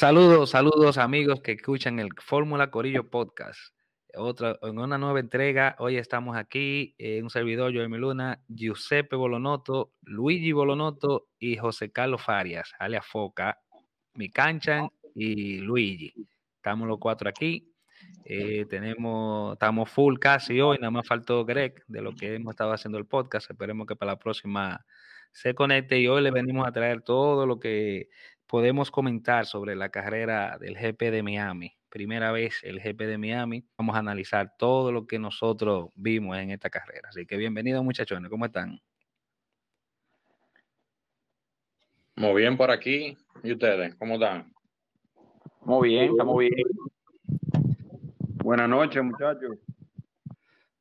Saludos, saludos amigos que escuchan el Fórmula Corillo Podcast. Otra, en una nueva entrega, hoy estamos aquí, en un servidor, Joel Luna, Giuseppe Bolonotto, Luigi Bolonotto y José Carlos Farias, alias Foca, Mi Canchan y Luigi. Estamos los cuatro aquí. Eh, tenemos, estamos full casi hoy, nada más faltó Greg de lo que hemos estado haciendo el podcast. Esperemos que para la próxima se conecte y hoy le venimos a traer todo lo que podemos comentar sobre la carrera del GP de Miami. Primera vez el GP de Miami. Vamos a analizar todo lo que nosotros vimos en esta carrera. Así que bienvenidos muchachones, ¿cómo están? Muy bien por aquí. ¿Y ustedes? ¿Cómo están? Muy bien, estamos bien. Buenas noches, muchachos.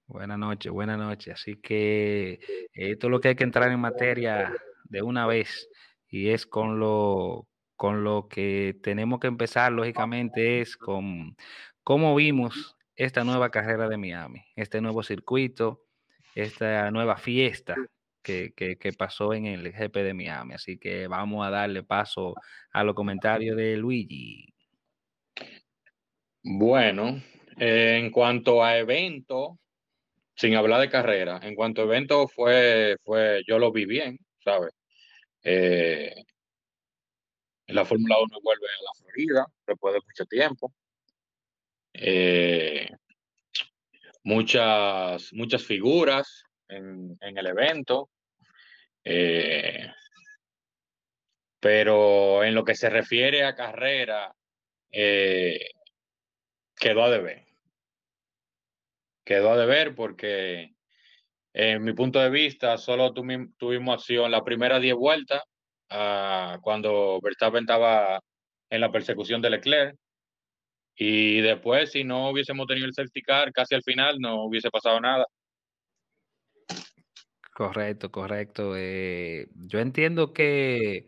Buenas noches, buenas noches. Así que esto es lo que hay que entrar en materia de una vez y es con lo, con lo que tenemos que empezar, lógicamente, es con cómo vimos esta nueva carrera de Miami, este nuevo circuito, esta nueva fiesta que, pasó en el GP de Miami. Así que vamos a darle paso a los comentarios de Luigi. Bueno, en cuanto a evento, sin hablar de carrera, en cuanto a evento fue, fue, yo lo vi bien, ¿sabes? Eh, la Fórmula 1 vuelve a la Florida después de mucho tiempo. Eh, muchas, muchas figuras en, el evento. Eh, pero en lo que se refiere a carrera, eh, quedó a deber. Quedó a deber porque, en mi punto de vista, solo tuvimos acción las primeras 10 vueltas cuando Verstappen estaba en la persecución de Leclerc. Y después, si no hubiésemos tenido el safety casi al final, no hubiese pasado nada. Correcto, correcto. Eh, yo entiendo que,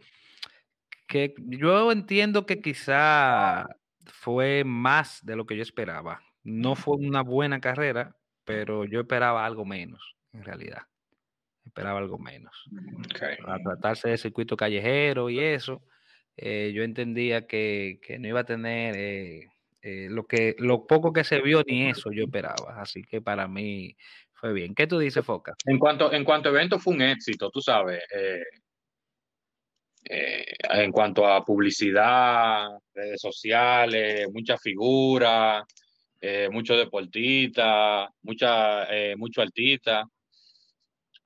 que, yo entiendo que quizá fue más de lo que yo esperaba. No fue una buena carrera, pero yo esperaba algo menos, en realidad esperaba algo menos. A tratarse de circuito callejero y eso, eh, yo entendía que, no iba a tener eh, eh, lo que lo poco que se vio ni eso yo esperaba. Así que para mí fue bien. ¿Qué tú dices, Foca? En cuanto, en cuanto a evento fue un éxito, tú sabes. en cuanto a publicidad, redes sociales, muchas figuras, muchos deportistas, mucha, muchos artistas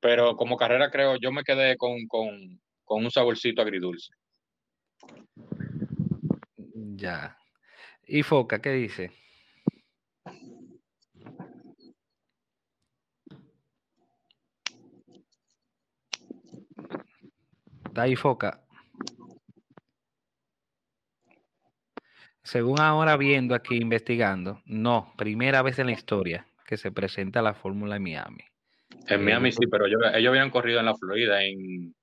pero como carrera creo, yo me quedé con, un saborcito agridulce. Ya. ¿Y Foca, qué dice? Está ahí Foca. Según ahora viendo aquí, investigando, no, primera vez en la historia que se presenta la Fórmula en Miami. En Miami sí, pero ellos, habían corrido en la Florida, en,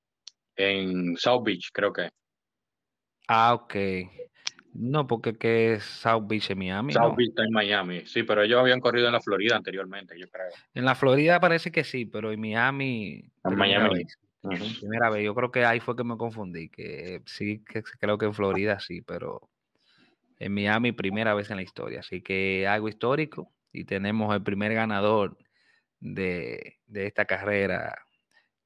en South Beach, creo que. Ah, ok. No, porque que es South Beach en Miami. South Beach está en Miami, sí, pero ellos habían corrido en la Florida anteriormente, yo creo. En la Florida parece que sí, pero en Miami. En Miami. Primera vez, yo creo que ahí fue que me confundí, que sí, que creo que en Florida sí, pero en Miami primera vez en la historia, así que algo histórico y tenemos el primer ganador de, esta carrera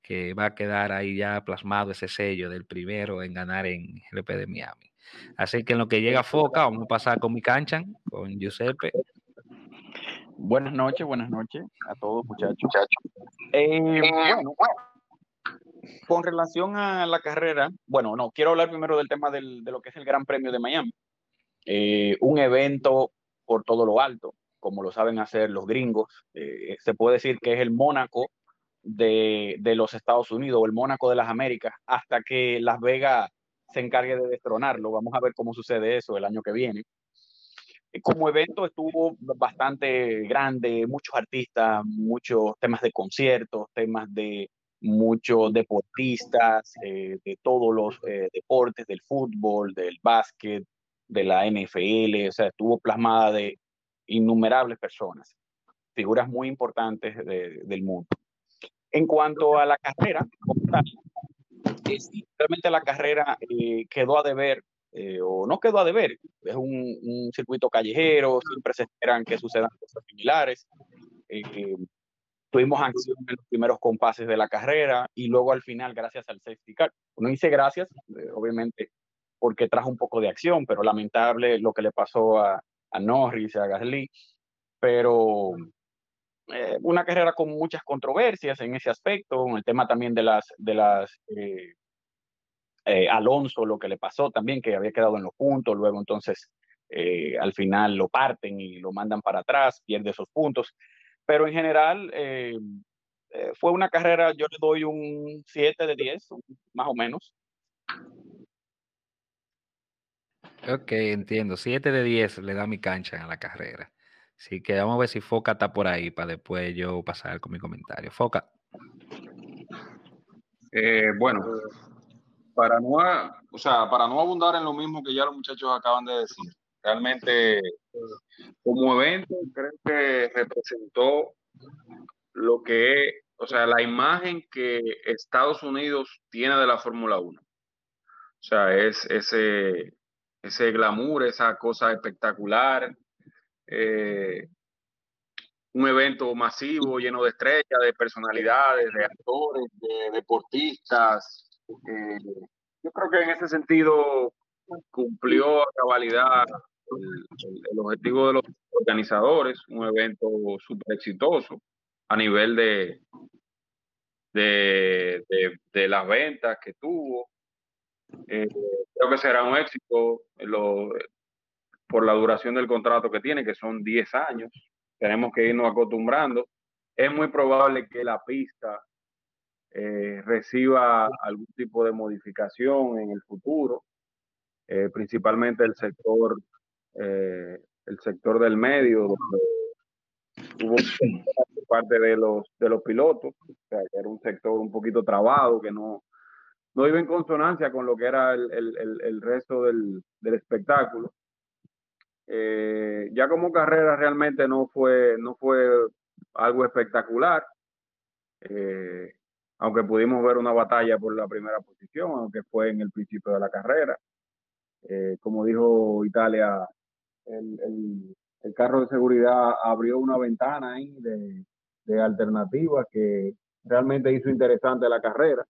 que va a quedar ahí ya plasmado ese sello del primero en ganar en el GP de Miami. Así que en lo que llega Foca, vamos a pasar con mi cancha, con Giuseppe. Buenas noches, buenas noches a todos muchachos. Eh, bueno, con relación a la carrera, bueno, no, quiero hablar primero del tema de lo que es el Gran Premio de Miami. Eh, un evento por todo lo alto como lo saben hacer los gringos. Eh, se puede decir que es el Mónaco de, los Estados Unidos o el Mónaco de las Américas hasta que Las Vegas se encargue de destronarlo. Vamos a ver cómo sucede eso el año que viene. Eh, como evento estuvo bastante grande, muchos artistas, muchos temas de conciertos, temas de muchos deportistas de todos los deportes, del fútbol, del básquet, de la NFL, o sea, estuvo plasmada de innumerables personas. figuras muy importantes del mundo. En cuanto a la carrera, realmente la carrera eh, quedó a deber, eh, o no quedó a deber, es un, circuito callejero, siempre se esperan que sucedan cosas similares. Eh, tuvimos acción en los primeros compases de la carrera y luego al final, gracias al safety car. Uno dice gracias, obviamente, porque trajo un poco de acción, pero lamentable lo que le pasó a, a Norris, a Gasly, pero eh, una carrera con muchas controversias en ese aspecto, el tema también de las, de las eh, eh, Alonso, lo que le pasó también, que había quedado en los puntos, luego entonces al final lo parten y lo mandan para atrás, pierde esos puntos, pero en general fue una carrera, yo le doy un 7 de 10, más o menos. Ok, entiendo. 7 de 10 le da mi cancha en la carrera. Así que vamos a ver si Foca está por ahí para después yo pasar con mi comentario. Foca. Eh, bueno, para no, o sea, para no abundar en lo mismo que ya los muchachos acaban de decir, realmente como evento creo que representó lo que es, o sea, la imagen que Estados Unidos tiene de la Fórmula 1. O sea, es ese, ese glamour, esa cosa espectacular, eh, un evento masivo lleno de estrellas, de personalidades, de actores, de deportistas. Eh, yo creo que en ese sentido cumplió a cabalidad el, objetivo de los organizadores, un evento súper exitoso a nivel de, de, de, las ventas que tuvo. Eh, creo que será un éxito. Lo, por la duración del contrato que tiene, que son 10 años. Tenemos que irnos acostumbrando. Es muy probable que la pista eh, reciba algún tipo de modificación en el futuro, eh, principalmente el sector, eh, el sector del medio, donde hubo parte de los, de los pilotos, o sea, que era un sector un poquito trabado, que no, no iba en consonancia con lo que era el, el, el resto del, del espectáculo. Eh, ya como carrera realmente no fue, no fue algo espectacular, eh, aunque pudimos ver una batalla por la primera posición, aunque fue en el principio de la carrera. Eh, como dijo Italia, el, el, carro de seguridad abrió una ventana ahí de, de alternativas que realmente hizo interesante la carrera.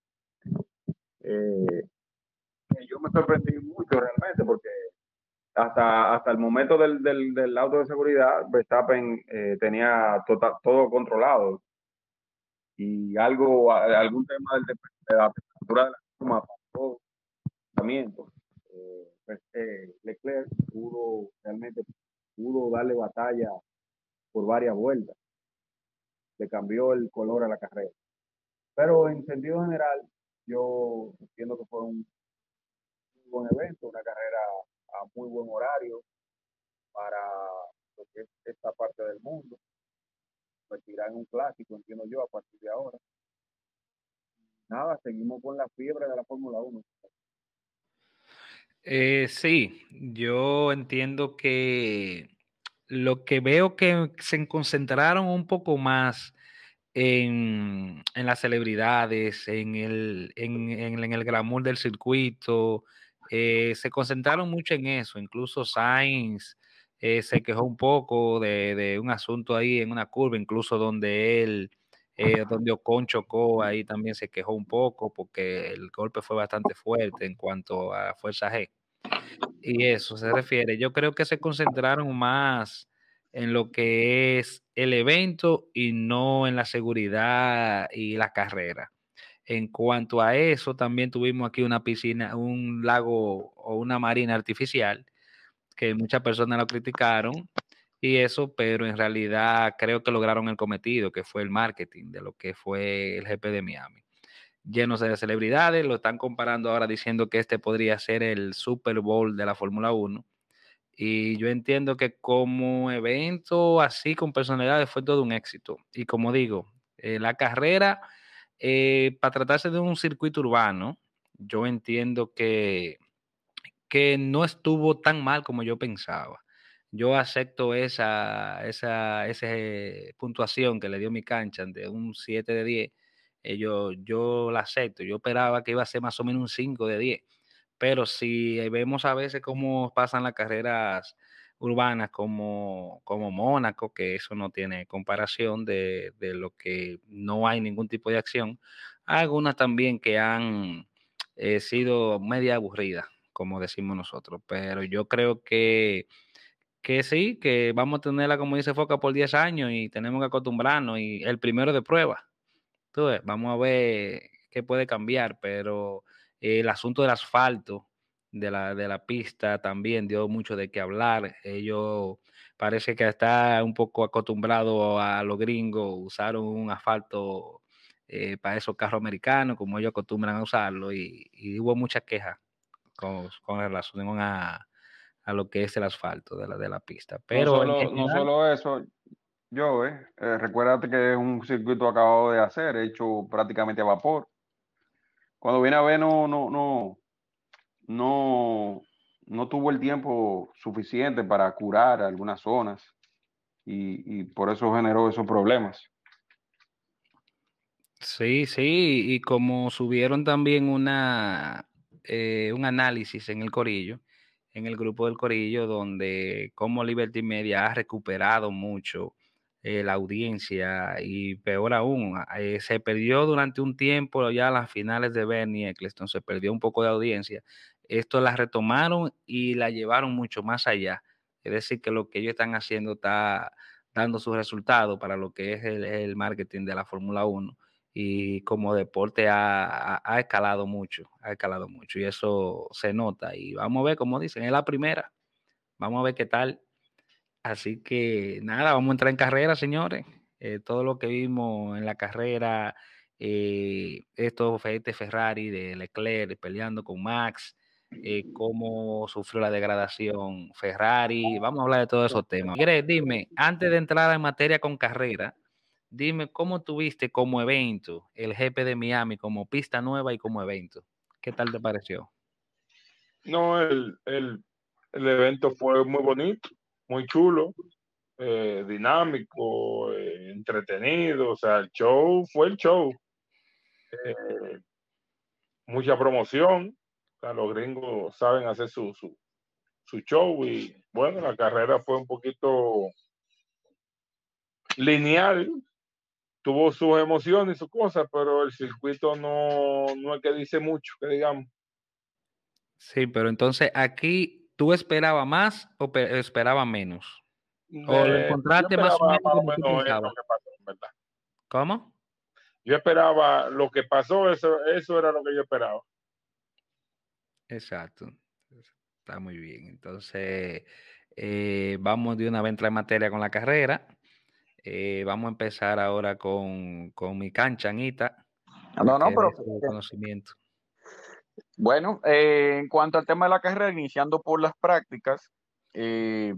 Yo me sorprendí mucho realmente porque hasta, hasta el momento del, del, del auto de seguridad, Verstappen eh, tenía tota, todo controlado. Y algo, algún tema de la temperatura de la goma pasó eh, pues, eh, Leclerc pudo realmente pudo darle batalla por varias vueltas. Le cambió el color a la carrera. Pero en sentido general, yo entiendo que fue un buen evento, una carrera muy buen horario para lo que es esta parte del mundo. Convertirá en un clásico, entiendo yo, a partir de ahora. Nada, seguimos con la fiebre de la Fórmula 1. Eh, sí, yo entiendo que lo que veo que se concentraron un poco más en, las celebridades, en el, en, en, el glamour del circuito, eh, se concentraron mucho en eso, incluso Sainz eh, se quejó un poco de, un asunto ahí en una curva, incluso donde él, eh, donde Ocon chocó, ahí también se quejó un poco porque el golpe fue bastante fuerte en cuanto a fuerza G. Y eso se refiere. Yo creo que se concentraron más en lo que es el evento y no en la seguridad y la carrera. En cuanto a eso, también tuvimos aquí una piscina, un lago o una marina artificial, que muchas personas lo criticaron y eso, pero en realidad creo que lograron el cometido, que fue el marketing de lo que fue el GP de Miami. Llenos de celebridades, lo están comparando ahora diciendo que este podría ser el Super Bowl de la Fórmula 1. Y yo entiendo que como evento así con personalidades fue todo un éxito. Y como digo, eh, la carrera eh, para tratarse de un circuito urbano, yo entiendo que, que no estuvo tan mal como yo pensaba. yo acepto esa, esa, esa puntuación que le dio mi cancha de un 7 de 10. Eh, yo, yo la acepto. Yo esperaba que iba a ser más o menos un 5 de 10. Pero si vemos a veces cómo pasan las carreras urbanas como, como Mónaco, que eso no tiene comparación de, de lo que no hay ningún tipo de acción, algunas también que han eh, sido media aburridas, como decimos nosotros, pero yo creo que, que sí, que vamos a tenerla, como dice Foca, por 10 años y tenemos que acostumbrarnos y el primero de prueba. Entonces, vamos a ver qué puede cambiar, pero el asunto del asfalto, de la, de la pista también dio mucho de qué hablar. Ellos parece que está un poco acostumbrado a los gringos, usaron un asfalto eh, para esos carros americanos, como ellos acostumbran a usarlo, y, hubo muchas quejas con, con relación a, a, lo que es el asfalto de la, de la pista. Pero no solo, no solo eso, yo, eh, eh, recuérdate que es un circuito acabado de hacer, hecho prácticamente a vapor. Cuando viene a ver, no, no, no, no, no tuvo el tiempo suficiente para curar algunas zonas y, y por eso generó esos problemas. Sí, sí, y como subieron también una, eh, un análisis en el Corillo, en el grupo del Corillo, donde como Liberty Media ha recuperado mucho eh, la audiencia y peor aún, eh, se perdió durante un tiempo ya las finales de Bernie Eccleston, se perdió un poco de audiencia. Esto la retomaron y la llevaron mucho más allá. Es decir, que lo que ellos están haciendo está dando sus resultados para lo que es el, marketing de la Fórmula 1 y como deporte ha, ha, escalado mucho, ha escalado mucho y eso se nota y vamos a ver, como dicen, es la primera, vamos a ver qué tal. Así que nada, vamos a entrar en carrera, señores. Eh, todo lo que vimos en la carrera, eh, esto fue este Ferrari de Leclerc peleando con Max, eh, cómo sufrió la degradación Ferrari, vamos a hablar de todos esos temas. Greg, dime, antes de entrar en materia con carrera, Dime cómo tuviste como evento el GP de Miami, como pista nueva y como evento. ¿Qué tal te pareció? No, el, el, el evento fue muy bonito, muy chulo, eh, dinámico, eh, entretenido. O sea, el show fue el show. Eh, mucha promoción. O sea, los gringos saben hacer su, su, su show y bueno, la carrera fue un poquito lineal, tuvo sus emociones y sus cosas, pero el circuito no, no es que dice mucho, que digamos. Sí, pero entonces aquí, ¿tú esperabas más o esperabas menos? ¿O lo Eh, encontraste más o menos más o como tú que pasó. ¿Cómo? Yo esperaba lo que pasó, eso, eso era lo que yo esperaba. Exacto. Está muy bien. Entonces, eh, vamos de una vez a entrar en materia con la carrera. Eh, vamos a empezar ahora con, con mi cancha, Anita. No, no, pero de su conocimiento. Bueno, eh, en cuanto al tema de la carrera, iniciando por las prácticas, eh,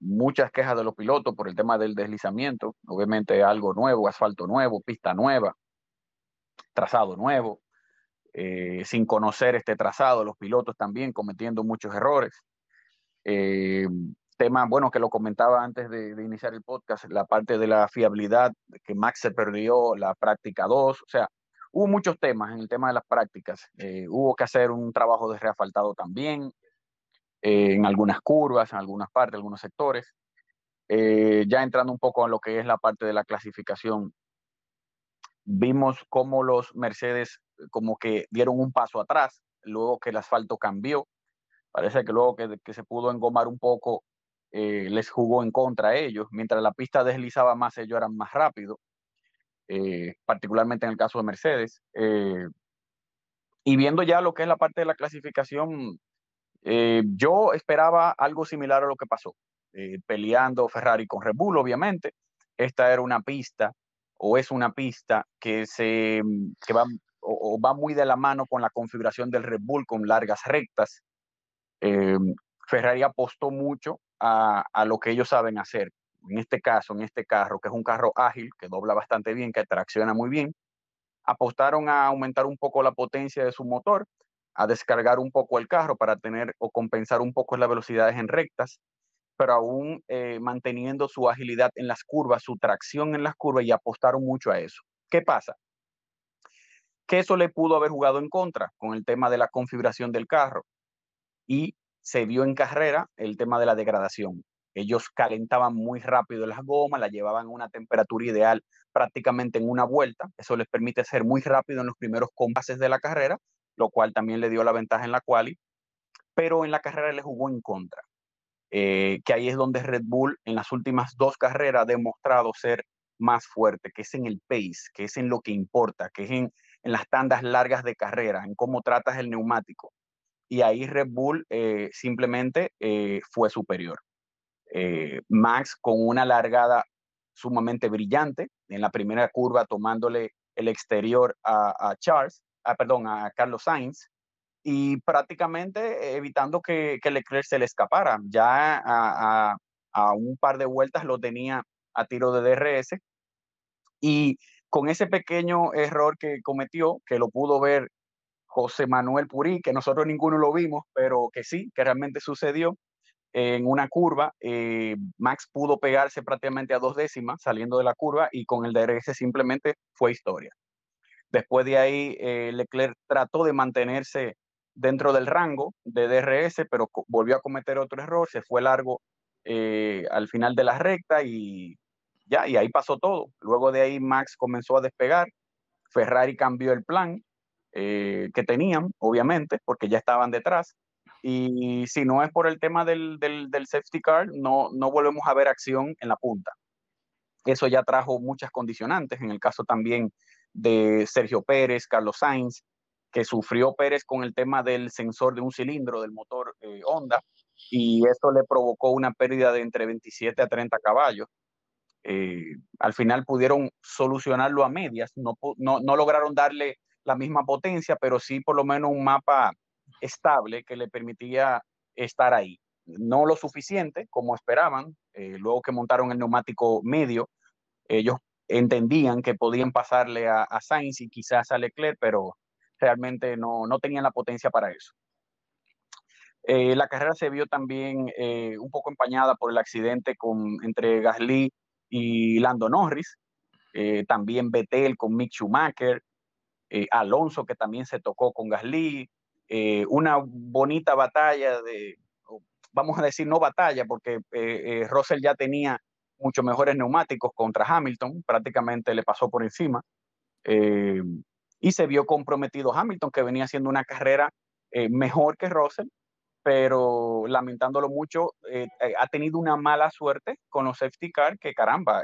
muchas quejas de los pilotos por el tema del deslizamiento, obviamente algo nuevo, asfalto nuevo, pista nueva, trazado nuevo, eh, sin conocer este trazado, los pilotos también cometiendo muchos errores. Eh, tema, bueno, que lo comentaba antes de, de, iniciar el podcast, la parte de la fiabilidad, que Max se perdió la práctica 2, o sea, hubo muchos temas en el tema de las prácticas. Eh, hubo que hacer un trabajo de reasfaltado también, eh, en algunas curvas, en algunas partes, algunos sectores. Eh, ya entrando un poco a lo que es la parte de la clasificación, vimos cómo los Mercedes como que dieron un paso atrás, luego que el asfalto cambió. Parece que luego que, que se pudo engomar un poco, les jugó en contra a ellos. Mientras la pista deslizaba más, ellos eran más rápidos, eh, particularmente en el caso de Mercedes. Eh, y viendo ya lo que es la parte de la clasificación, eh, yo esperaba algo similar a lo que pasó, peleando Ferrari con Red Bull, obviamente. Esta era una pista o es una pista que, se, que va, o, va muy de la mano con la configuración del Red Bull con largas rectas. Ferrari apostó mucho a, lo que ellos saben hacer. En este caso, en este carro, que es un carro ágil, que dobla bastante bien, que tracciona muy bien, apostaron a aumentar un poco la potencia de su motor, a descargar un poco el carro para tener o compensar un poco las velocidades en rectas, pero aún eh, manteniendo su agilidad en las curvas, su tracción en las curvas y apostaron mucho a eso. ¿Qué pasa? Que eso le pudo haber jugado en contra con el tema de la configuración del carro y se vio en carrera el tema de la degradación. Ellos calentaban muy rápido las gomas, la llevaban a una temperatura ideal prácticamente en una vuelta. Eso les permite ser muy rápido en los primeros compases de la carrera, lo cual también le dio la ventaja en la quali. Pero en la carrera le jugó en contra. Eh, que ahí es donde Red Bull en las últimas dos carreras ha demostrado ser más fuerte, que es en el pace, que es en lo que importa, que es en, las tandas largas de carrera, en cómo tratas el neumático. Y ahí Red Bull eh, simplemente eh, fue superior. Max con una largada sumamente brillante en la primera curva tomándole el exterior a, Charles, a, perdón, a Carlos Sainz, y prácticamente evitando que, que Leclerc se le escapara. Ya a, un par de vueltas lo tenía a tiro de DRS y con ese pequeño error que cometió, que lo pudo ver José Manuel Purí, que nosotros ninguno lo vimos, pero que sí, que realmente sucedió en una curva, eh, Max pudo pegarse prácticamente a dos décimas saliendo de la curva y con el DRS simplemente fue historia. Después de ahí, eh, Leclerc trató de mantenerse dentro del rango de DRS, pero volvió a cometer otro error, se fue largo eh, al final de la recta y ya, y ahí pasó todo. Luego de ahí Max comenzó a despegar, Ferrari cambió el plan que tenían, obviamente, porque ya estaban detrás. Y si no es por el tema del, del, del safety car, no, no volvemos a ver acción en la punta. Eso ya trajo muchas condicionantes, en el caso también de Sergio Pérez, Carlos Sainz, que sufrió Pérez con el tema del sensor de un cilindro del motor eh, Honda y eso le provocó una pérdida de entre 27 a 30 caballos. Eh, al final pudieron solucionarlo a medias, no, no, no, lograron darle la misma potencia, pero sí por lo menos un mapa estable que le permitía estar ahí. No lo suficiente como esperaban, eh, luego que montaron el neumático medio, ellos entendían que podían pasarle a, a Sainz y quizás a Leclerc, pero realmente no, no tenían la potencia para eso. Eh, la carrera se vio también eh, un poco empañada por el accidente con, entre Gasly y Lando Norris, también Vettel con Mick Schumacher, Alonso que también se tocó con Gasly, una bonita batalla de, vamos a decir no batalla, porque Russell ya tenía mucho mejores neumáticos contra Hamilton, prácticamente le pasó por encima y se vio comprometido Hamilton, que venía haciendo una carrera eh, mejor que Russell, pero lamentándolo mucho, eh, eh, ha tenido una mala suerte con los safety car, que caramba.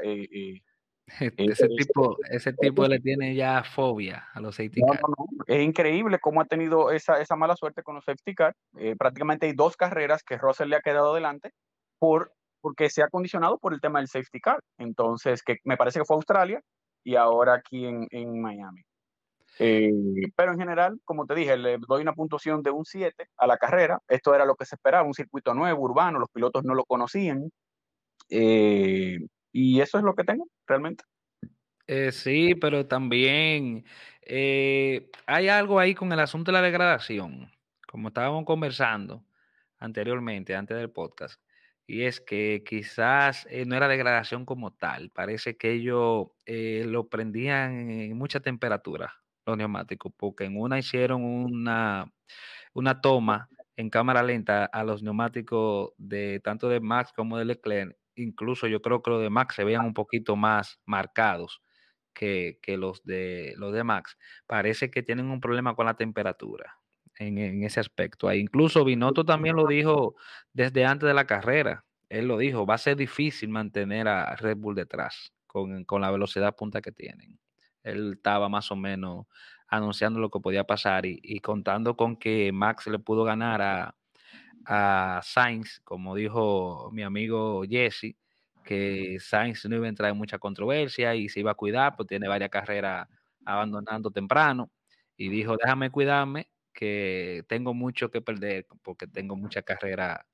ese, tipo, ese tipo le tiene ya fobia a los safety car. Es increíble cómo ha tenido esa, esa mala suerte con los safety car. prácticamente hay dos carreras que Russell le ha quedado adelante por, porque se ha condicionado por el tema del safety car. Entonces, que me parece que fue Australia y ahora aquí en, en Miami. Eh, pero en general, como te dije, le doy una puntuación de un 7 a la carrera. Esto era lo que se esperaba, un circuito nuevo, urbano, los pilotos no lo conocían. Eh, y eso es lo que tengo, realmente. Eh, sí, pero también hay algo ahí con el asunto de la degradación, como estábamos conversando anteriormente, antes del podcast, y es que quizás no era degradación como tal, parece que ellos lo prendían en mucha temperatura, los neumáticos, porque en una hicieron una, una toma en cámara lenta a los neumáticos de tanto de Max como de Leclerc. Incluso yo creo que los de Max se veían un poquito más marcados que, los, de, los de Max. Parece que tienen un problema con la temperatura en, ese aspecto. incluso Binotto también lo dijo desde antes de la carrera. Él lo dijo, va a ser difícil mantener a Red Bull detrás con la velocidad punta que tienen. Él estaba más o menos anunciando lo que podía pasar y, contando con que Max le pudo ganar a, a Sainz, como dijo mi amigo Jesse, que Sainz no iba a entrar en mucha controversia y se iba a cuidar, pues tiene varias carreras abandonando temprano. Y dijo, déjame cuidarme, que tengo mucho que perder porque tengo mucha carrera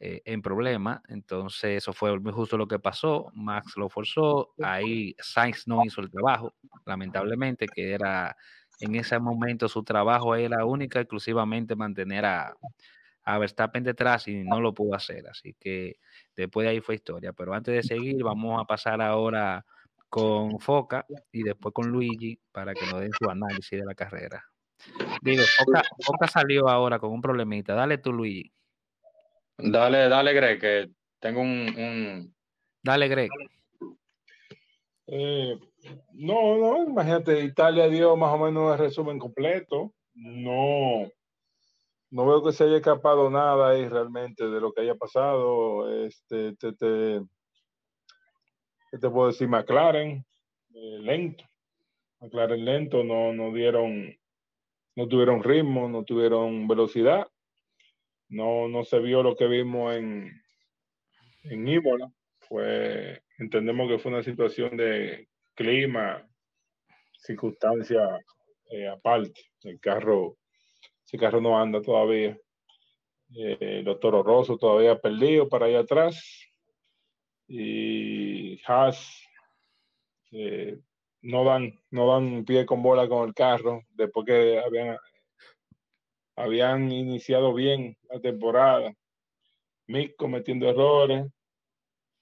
eh, en problema. Entonces, eso fue muy justo lo que pasó. Max lo forzó. Ahí Sainz no hizo el trabajo, lamentablemente, que era en ese momento su trabajo era única, exclusivamente mantener a, a Verstappen detrás y no lo pudo hacer. Así que después de ahí fue historia. Pero antes de seguir, vamos a pasar ahora con Foca y después con Luigi para que nos den su análisis de la carrera. Digo, Foca, Foca salió ahora con un problemita. Dale tú, Luigi. Dale, dale, Greg, que tengo un, un... Dale, Greg. Eh, no, no, imagínate, Italia dio más o menos el resumen completo. No, no veo que se haya escapado nada ahí realmente de lo que haya pasado. Este, te, te, ¿qué te puedo decir? McLaren, eh, lento. McLaren lento, no, no dieron, no tuvieron ritmo, no tuvieron velocidad. No, no se vio lo que vimos en, en. Fue, entendemos que fue una situación de clima, circunstancia eh, aparte. El carro, ese carro no anda todavía. Eh, los Toro Rosso todavía perdido para allá atrás. Y Haas eh, no dan, no dan pie con bola con el carro después que habían, habían iniciado bien la temporada. Mick cometiendo errores,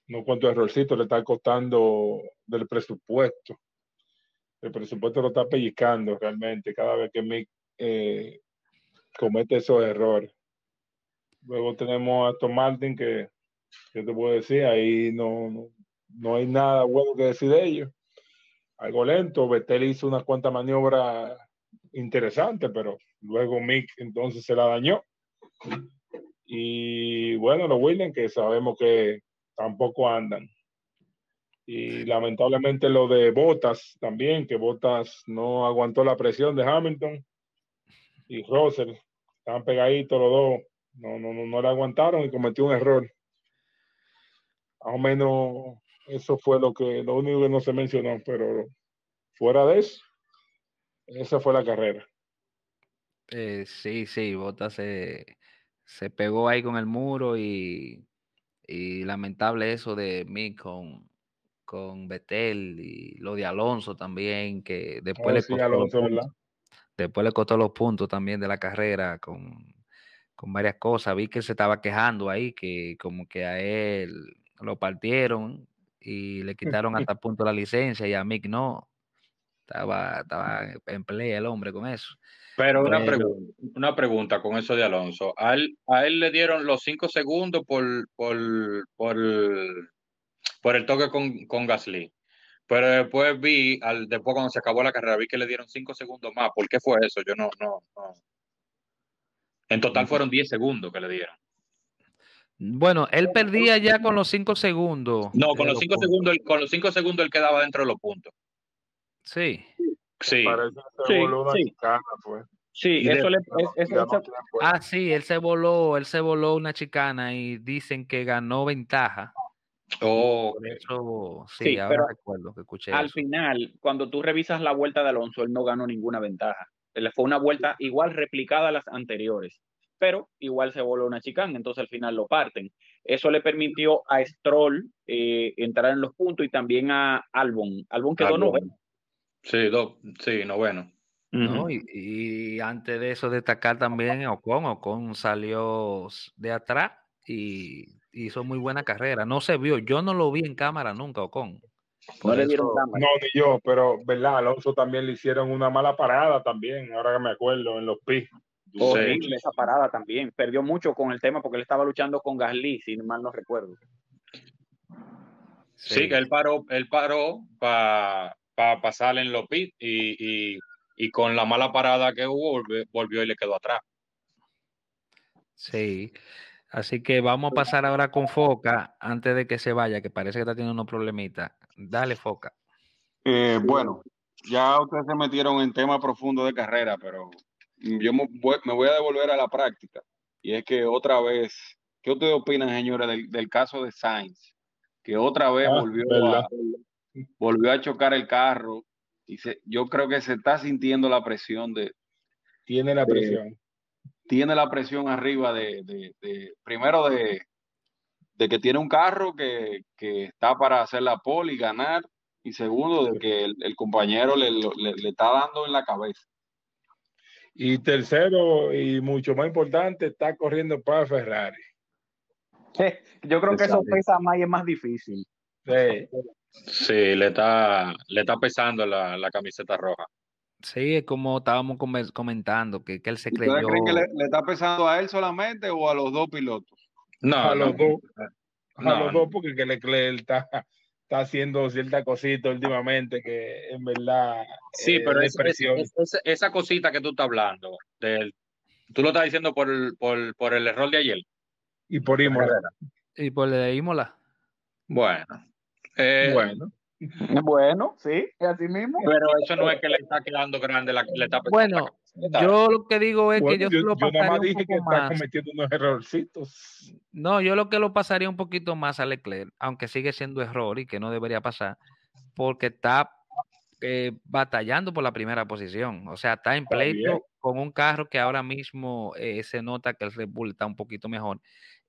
no cuántos errorcitos le está costando del presupuesto. El presupuesto lo está pellizcando realmente cada vez que Mick eh, comete esos errores. Luego tenemos a Tom Martin que, ¿qué te puedo decir? Ahí no, no, no hay nada bueno que decir de ellos. Algo lento, Vettel hizo unas cuantas maniobras interesantes, pero luego Mick entonces se la dañó. Y bueno, los Williams, que sabemos que tampoco andan. Y lamentablemente lo de Botas también, que Botas no aguantó la presión de Hamilton y Russell, estaban pegaditos los dos, no, no, no, no le aguantaron y cometió un error. Más o menos eso fue lo que, lo único que no se mencionó, pero fuera de eso, esa fue la carrera. Eh, sí, sí, Botas se, se pegó ahí con el muro y y lamentable eso de mí con, con Betel y lo de Alonso también, que después, le, costó Alonso, los después le costó los puntos también de la carrera con, con varias cosas. Vi que se estaba quejando ahí, que como que a él lo partieron y le quitaron hasta punto la licencia y a Mick no. Estaba, estaba en play el hombre con eso. Pero una, pregunta, una pregunta con eso de Alonso. A él, a él le dieron los cinco segundos por, por, por, por el toque con, con Gasly. Pero después vi, al, después cuando se acabó la carrera, vi que le dieron cinco segundos más. ¿Por qué fue eso? Yo no, no, no. En total fueron diez segundos que le dieron. Bueno, él perdía ya con los cinco segundos. No, con los cinco segundos, con los cinco segundos él quedaba dentro de los puntos. Sí. Sí. Sí, sí. Chicana, pues. sí eso le. Es, eso, ah, sí, él se voló, él se voló una chicana y dicen que ganó ventaja. Oh, eso, sí, sí ahora recuerdo que escuché. Al eso. final, cuando tú revisas la vuelta de Alonso, él no ganó ninguna ventaja. Le fue una vuelta igual replicada a las anteriores, pero igual se voló una chicana, entonces al final lo parten. Eso le permitió a Stroll eh, entrar en los puntos y también a Albon. Albon quedó Albon. noveno. Sí, do, sí, noveno. ¿no? Y, y, antes de eso destacar también Ocon, Ocon salió de atrás y hizo muy buena carrera. No se vio, yo no lo vi en cámara nunca, Ocon. No le dieron cámara. No, ni yo, pero verdad, Alonso también le hicieron una mala parada también, ahora que me acuerdo, en los pis. Horrible sí. esa parada también. Perdió mucho con el tema porque él estaba luchando con Gasly, si mal no recuerdo. Sí, sí que él paró, él paró para para pasar en los pits y, y, y, con la mala parada que hubo volvió, volvió, y le quedó atrás. Sí, así que vamos a pasar ahora con Foca antes de que se vaya, que parece que está teniendo unos problemitas. Dale, Foca. Eh, bueno, ya ustedes se metieron en tema profundo de carrera, pero yo me voy, a devolver a la práctica. Y es que otra vez, ¿qué ustedes opinan, señores, del, del caso de Sainz? Que otra vez ah, volvió a, volvió a chocar el carro y se, yo creo que se está sintiendo la presión de... Tiene la presión. Tiene la presión arriba de, de, de primero de, de, que tiene un carro que, que, está para hacer la pole y ganar, y segundo de que el, el compañero le, le, le, está dando en la cabeza. Y tercero, y mucho más importante, está corriendo para Ferrari. Yo creo que eso pesa más y es más difícil. Sí. Sí, le está, le está pesando la, la camiseta roja. Sí, es como estábamos come- comentando, que, que él se ¿Ustedes creyó. creen que le, le está pesando a él solamente o a los dos pilotos? No, a no, los dos, a No, los no. dos, porque que Leclerc está, está haciendo cierta cosita últimamente que en verdad Sí, eh, pero es- es- esa- cosita que tú estás hablando, del, tú lo estás diciendo por el, por, por el error de ayer. y por Imola. Y por el de Imola. Bueno, eh, Bueno, Bueno, sí, es así mismo. pero eso no es que le está quedando grande, la, le está Bueno, la. Yo lo que digo es bueno, que yo, yo, lo yo nada pasaría más un dije que está cometiendo unos errorcitos. No, yo lo que lo pasaría un poquito más a Leclerc, aunque sigue siendo error y que no debería pasar, porque está eh, batallando por la primera posición. O sea, está en Está bien. pleito con un carro que ahora mismo eh, se nota que el Red Bull está un poquito mejor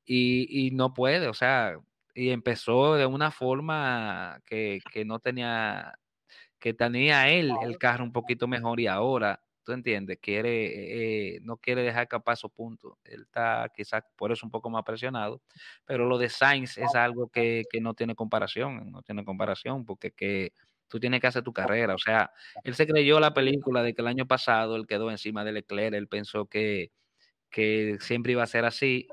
y, y no puede, o sea, y empezó de una forma que, que no tenía, que tenía él el carro un poquito mejor y ahora, tú entiendes, quiere, eh, no quiere dejar escapar esos puntos. Él está quizás por eso un poco más presionado, pero lo de Sainz es algo que, que no tiene comparación, no tiene comparación, porque que tú tienes que hacer tu carrera. O sea, él se creyó la película de que el año pasado él quedó encima de Leclerc, él pensó que, que siempre iba a ser así,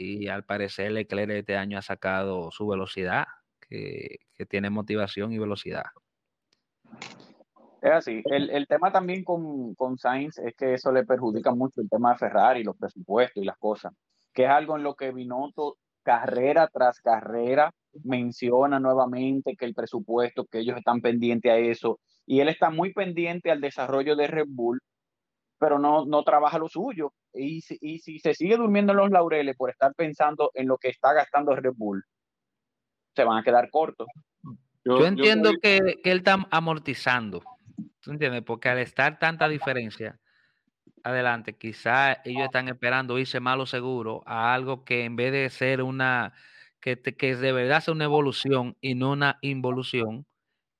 y al parecer Leclerc este año ha sacado su velocidad, que, que tiene motivación y velocidad. Es así. El, el tema también con, con Sainz es que eso le perjudica mucho el tema de Ferrari, los presupuestos y las cosas, que es algo en lo que Binotto, carrera tras carrera, menciona nuevamente que el presupuesto, que ellos están pendientes a eso, y él está muy pendiente al desarrollo de Red Bull, pero no, no trabaja lo suyo. Y si, y si se sigue durmiendo en los laureles por estar pensando en lo que está gastando Red Bull, se van a quedar cortos. Yo, entiendo que, que él está amortizando, ¿tú entiendes? Porque al estar tanta diferencia adelante, quizá ellos están esperando irse malo seguro a algo que en vez de ser una, que, te- que de verdad sea una evolución y no una involución,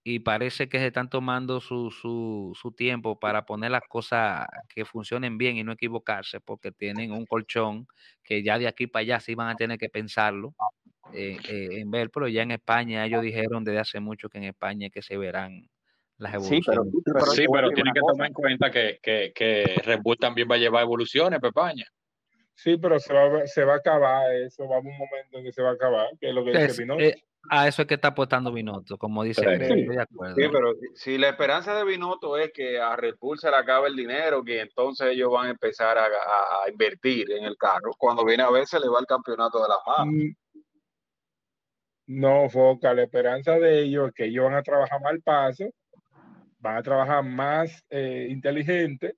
y parece que se están tomando su, su, su tiempo para poner las cosas que funcionen bien y no equivocarse, porque tienen un colchón que ya de aquí para allá sí van a tener que pensarlo eh, eh, en ver, pero ya en España ellos dijeron desde hace mucho que en España es que se verán las Sí, pero, evoluciones. pero Sí, pero decir tienen que tomar en cuenta que, que, que Red Bull también va a llevar evoluciones, Pepaña. Sí, pero se va, a- se va a acabar eso, va a haber un momento en que se va a acabar, que es lo que Es- dice eh, a eso es que está apostando Binotto, como dice Sí. Greg, Sí. estoy de acuerdo. Sí, pero si la esperanza de Binotto es que a Red Bull se le acabe el dinero, que entonces ellos van a empezar a, a- a invertir en el carro, cuando viene a ver se le va el campeonato de las manos. Mm, No, Foca, la esperanza de ellos es que ellos van a trabajar más paso, van a trabajar más eh, inteligente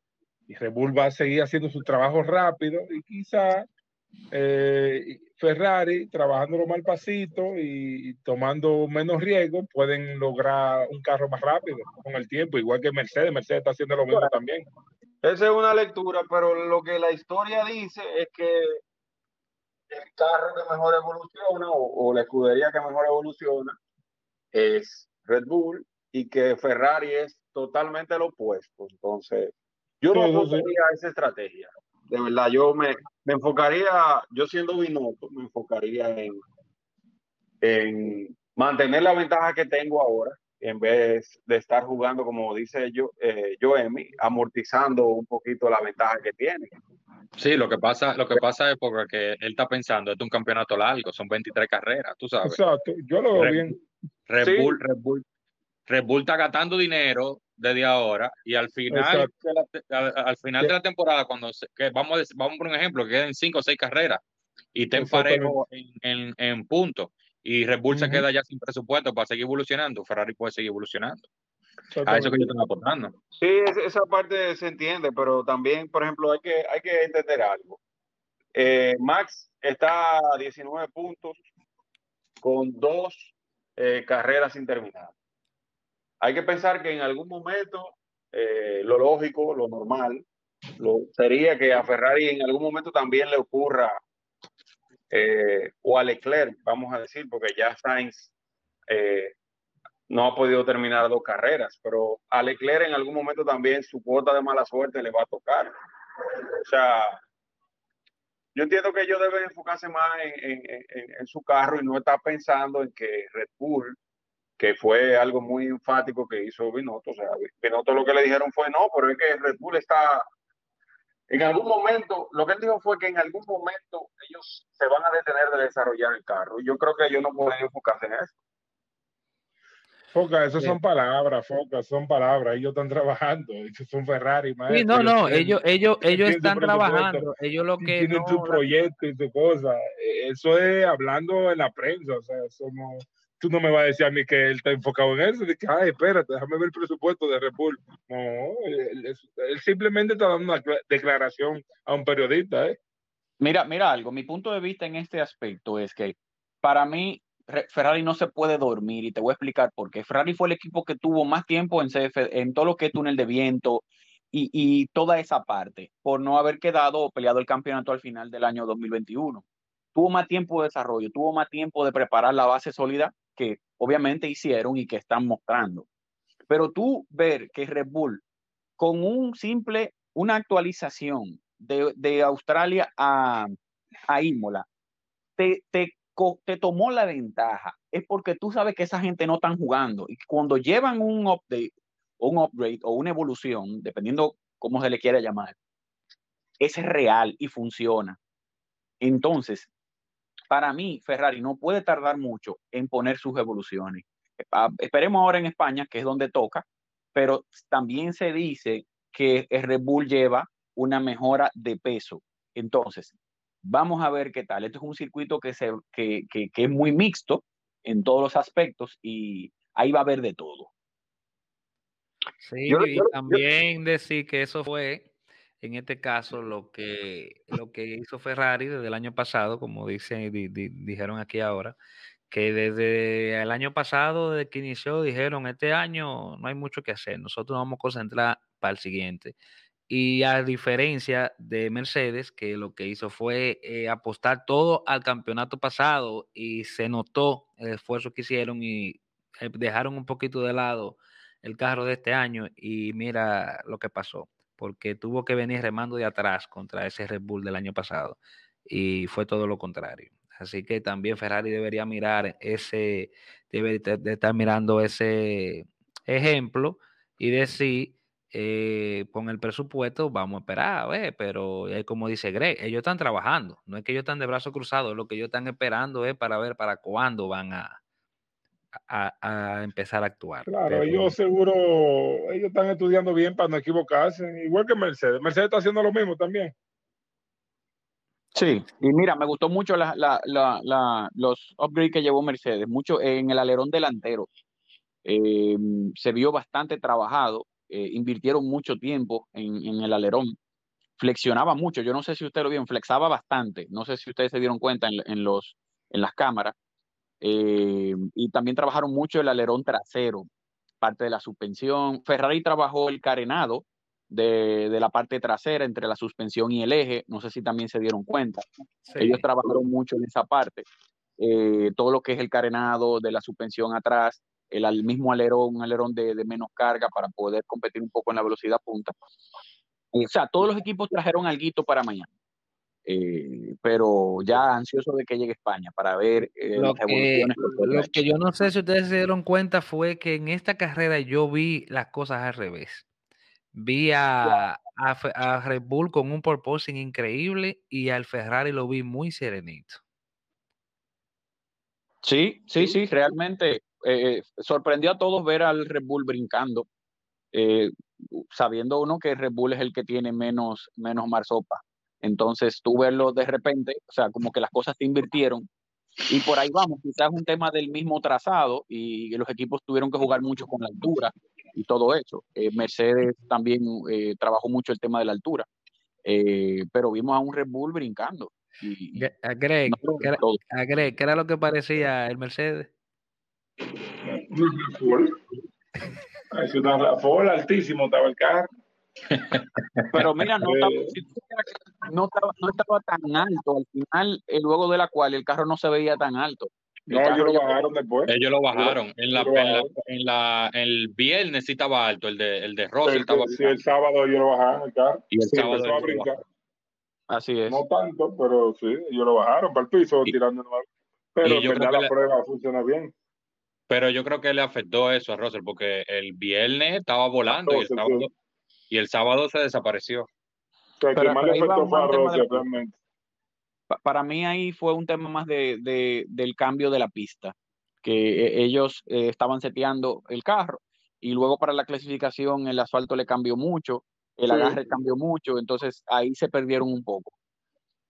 y Red Bull va a seguir haciendo su trabajo rápido y quizá eh, Ferrari trabajándolo más al pasito y, y tomando menos riesgo pueden lograr un carro más rápido con el tiempo, igual que Mercedes, Mercedes está haciendo lo mismo también. Esa es una lectura, pero lo que la historia dice es que el carro que mejor evoluciona o, o la escudería que mejor evoluciona es Red Bull y que Ferrari es totalmente lo opuesto. Entonces, yo no Sí, sí, sí. apostaría a esa estrategia. De verdad, yo me, me enfocaría, yo siendo Binotto, me enfocaría en, en mantener la ventaja que tengo ahora en vez de estar jugando, como dice yo, eh, Joemi, amortizando un poquito la ventaja que tiene. Sí, lo que pasa, lo que pasa es porque él está pensando, esto es un campeonato largo, son 23 carreras, tú sabes. Exacto, yo lo veo Red, bien. Red Sí. Bull, Red Bull, Red Bull está gastando dinero desde ahora y al final, de la, al, al final de la temporada, cuando se- que vamos, vamos por un ejemplo, que queden 5 o 6 carreras y estén parejos en, en, en puntos y Red Bull se Ujú. queda ya sin presupuesto para seguir evolucionando, Ferrari puede seguir evolucionando. A eso que yo estoy aportando. Sí, es- esa parte se entiende, pero también, por ejemplo, hay que, hay que entender algo. Eh, Max está a 19 puntos con dos eh, carreras sin terminar. Hay que pensar que en algún momento eh, lo lógico, lo normal, lo, sería que a Ferrari en algún momento también le ocurra, eh, o a Leclerc, vamos a decir, porque ya Sainz eh, no ha podido terminar dos carreras, pero a Leclerc en algún momento también su cuota de mala suerte le va a tocar. O sea, yo entiendo que ellos deben enfocarse más en, su carro y no estar pensando en que Red Bull, que fue algo muy enfático que hizo Binotto, o sea, Binotto lo que le dijeron fue no, pero es que Red Bull está, en algún momento, lo que él dijo fue que en algún momento ellos se van a detener de desarrollar el carro. Y yo creo que ellos no pueden enfocarse en eso. Foca, eso son palabras, Foca, son palabras. Ellos están trabajando, esos son Ferrari. Sí, no, no, ellos, ellos, ellos están trabajando. Ellos lo que tienen su proyecto y su cosa. E, eso es hablando en la prensa, o sea, eso no, tú no me vas a decir a mí que él está enfocado en eso, de que, ay, espérate, déjame ver el presupuesto de Red. No, él, simplemente está dando una declaración a un periodista, ¿eh? Mira, mira algo, mi punto de vista en este aspecto es que para mí Ferrari no se puede dormir y te voy a explicar por qué. Ferrari fue el equipo que tuvo más tiempo en, CF, en todo lo que es túnel de viento y, y, toda esa parte, por no haber quedado peleado el campeonato al final del año 2021. Tuvo más tiempo de desarrollo, tuvo más tiempo de preparar la base sólida que obviamente hicieron y que están mostrando. Pero tú ver que Red Bull, con un simple, una actualización de, de Australia a, a Imola, te, te te tomó la ventaja es porque tú sabes que esa gente no están jugando y cuando llevan un update un upgrade o una evolución, dependiendo cómo se le quiera llamar, es real y funciona. Entonces, para mí, Ferrari no puede tardar mucho en poner sus evoluciones. Esperemos ahora en España, que es donde toca, pero también se dice que el Red Bull lleva una mejora de peso. Entonces, Vamos a ver qué tal. Este es un circuito que, se, que, que, es muy mixto en todos los aspectos y ahí va a haber de todo. Sí, y también decir que eso fue, en este caso, lo que, lo que hizo Ferrari desde el año pasado, como dicen, dijeron aquí ahora, que desde el año pasado, desde que inició, dijeron, este año no hay mucho que hacer, nosotros vamos a concentrar para el siguiente. Y a diferencia de Mercedes, que lo que hizo fue eh, apostar todo al campeonato pasado y se notó el esfuerzo que hicieron y eh, dejaron un poquito de lado el carro de este año y mira lo que pasó, porque tuvo que venir remando de atrás contra ese Red Bull del año pasado y fue todo lo contrario. Así que también Ferrari debería mirar ese, debe de estar mirando ese ejemplo y decir eh, con el presupuesto vamos a esperar, pero como dice Greg, ellos están trabajando, no es que ellos están de brazos cruzados, lo que ellos están esperando es para ver para cuándo van a, a, empezar a actuar. Claro, ellos seguro, ellos están estudiando bien para no equivocarse, igual que Mercedes. Mercedes está haciendo lo mismo también. Sí, y mira, me gustó mucho la, la, los upgrades que llevó Mercedes, mucho en el alerón delantero. Eh, se vio bastante trabajado eh, invirtieron mucho tiempo en, el alerón. Flexionaba mucho, yo no sé si usted lo vio, flexaba bastante, no sé si ustedes se dieron cuenta en, los, en las cámaras. Eh, y también trabajaron mucho el alerón trasero, parte de la suspensión. Ferrari trabajó el carenado de, la parte trasera entre la suspensión y el eje, no sé si también se dieron cuenta. Ellos trabajaron mucho en esa parte. Eh, todo lo que es el carenado de la suspensión atrás, el, mismo alerón, un alerón de, menos carga para poder competir un poco en la velocidad punta. O sea, todos los equipos trajeron algo para mañana. Eh, pero ya ansioso de que llegue España para ver eh, lo, que, lo que yo no sé si ustedes se dieron cuenta fue que en esta carrera yo vi las cosas al revés. Vi a, a, Red Bull con un porpoising increíble y al Ferrari lo vi muy serenito. Sí, sí, sí, realmente eh, sorprendió a todos ver al Red Bull brincando, eh, sabiendo uno que Red Bull es el que tiene menos, menos marsopa. Entonces tú verlo de repente, o sea, como que las cosas se invirtieron y por ahí vamos, quizás un tema del mismo trazado y los equipos tuvieron que jugar mucho con la altura y todo eso. Eh, Mercedes también trabajó mucho el tema de la altura, pero vimos a un Red Bull brincando. Y, a Greg, ¿qué era lo que parecía el Mercedes? Fue altísimo estaba el carro. Pero mira, no estaba, no, estaba, no estaba tan alto al final, eh, luego de la cual el carro no se veía tan alto. No, ellos lo bajaron después. Ellos lo bajaron. En la, en la, bajaron. en la- el viernes sí estaba alto, el de, el de Russell El, estaba sí, el sábado ellos lo bajaron el carro. y el Sí, sábado empezó a brincar. Así es. No tanto, pero sí, ellos lo bajaron para el piso Y- tirando. Pero en verdad la le- prueba funciona bien. Pero yo creo que le afectó eso a Russell porque el viernes estaba volando y y el sábado se desapareció. Pero- más más de para mí ahí fue un tema más de, de- del cambio de la pista, que eh, ellos eh, estaban seteando el carro y luego para la clasificación el asfalto le cambió mucho, el Sí. agarre cambió mucho, entonces ahí se perdieron un poco.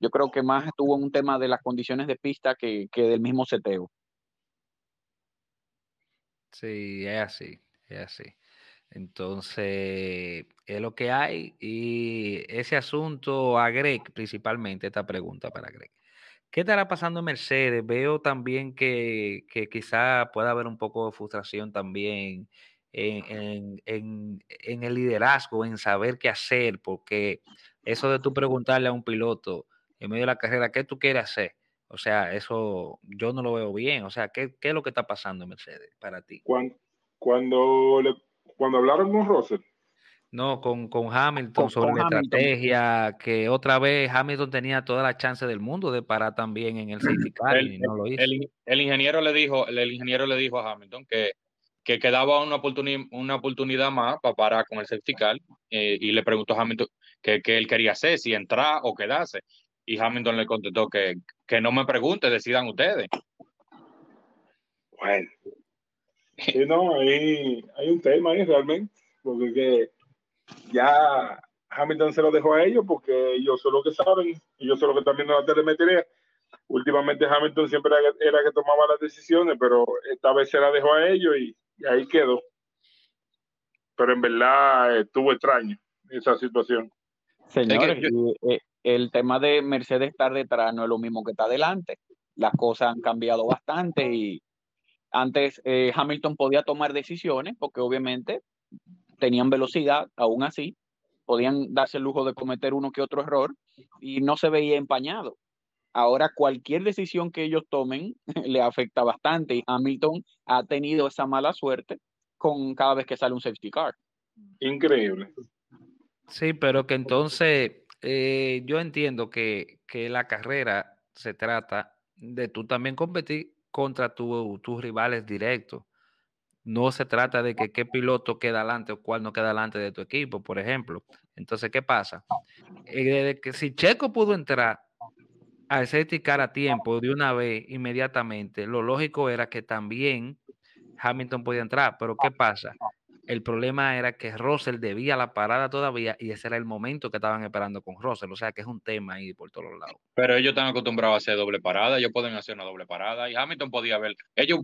Yo creo que más estuvo en un tema de las condiciones de pista que, que del mismo seteo. Sí, es así, es así. Entonces, es lo que hay y ese asunto a Greg, principalmente esta pregunta para Greg. ¿Qué estará pasando en Mercedes? Veo también que, que quizá pueda haber un poco de frustración también en, en- en- el liderazgo, en saber qué hacer, porque eso de tú preguntarle a un piloto en medio de la carrera, ¿qué tú quieres hacer? O sea, eso yo no lo veo bien. O sea, ¿qué, qué es lo que está pasando en Mercedes para ti? Cuando, cuando, le, cuando hablaron con Russell, No, con, con Hamilton Con- sobre con la Hamilton. estrategia, que otra vez Hamilton tenía toda la chance del mundo de parar también en el safety car El, y no lo hizo. el in- el ingeniero le dijo, el, el ingeniero le dijo a Hamilton que, que quedaba una oportunidad, una oportunidad más para parar con el safety car eh, y le preguntó a Hamilton qué qué él quería hacer, si entrar o quedarse. Y Hamilton le contestó que, que no me pregunte, decidan ustedes. bueno. Sí, no, hay, hay un tema ahí realmente, porque que ya Hamilton se lo dejó a ellos porque ellos son los que saben, ellos son los que están viendo la telemetría. Últimamente Hamilton siempre era, era que tomaba las decisiones, pero esta vez se la dejó a ellos y, y ahí quedó. Pero en verdad estuvo extraño esa situación. Señores, y, eh, el tema de Mercedes estar detrás no es lo mismo que está adelante. Las cosas han cambiado bastante y antes eh, Hamilton podía tomar decisiones porque obviamente tenían velocidad, aún así, podían darse el lujo de cometer uno que otro error y no se veía empañado. Ahora cualquier decisión que ellos tomen le afecta bastante y Hamilton ha tenido esa mala suerte con cada vez que sale un safety car. Increíble. Sí, pero que entonces eh, yo entiendo que, que la carrera se trata de tú también competir contra tu- tus rivales directos. No se trata de que qué piloto queda adelante o cuál no queda adelante de tu equipo, por ejemplo. Entonces, ¿qué pasa? Eh, que si Checo pudo entrar al safety car a tiempo de una vez, inmediatamente, lo lógico era que también Hamilton podía entrar. Pero ¿qué pasa? El problema era que Russell debía la parada todavía y ese era el momento que estaban esperando con Russell. O sea que es un tema ahí por todos lados. Pero ellos están acostumbrados a hacer doble parada, ellos pueden hacer una doble parada y Hamilton podía haber, ellos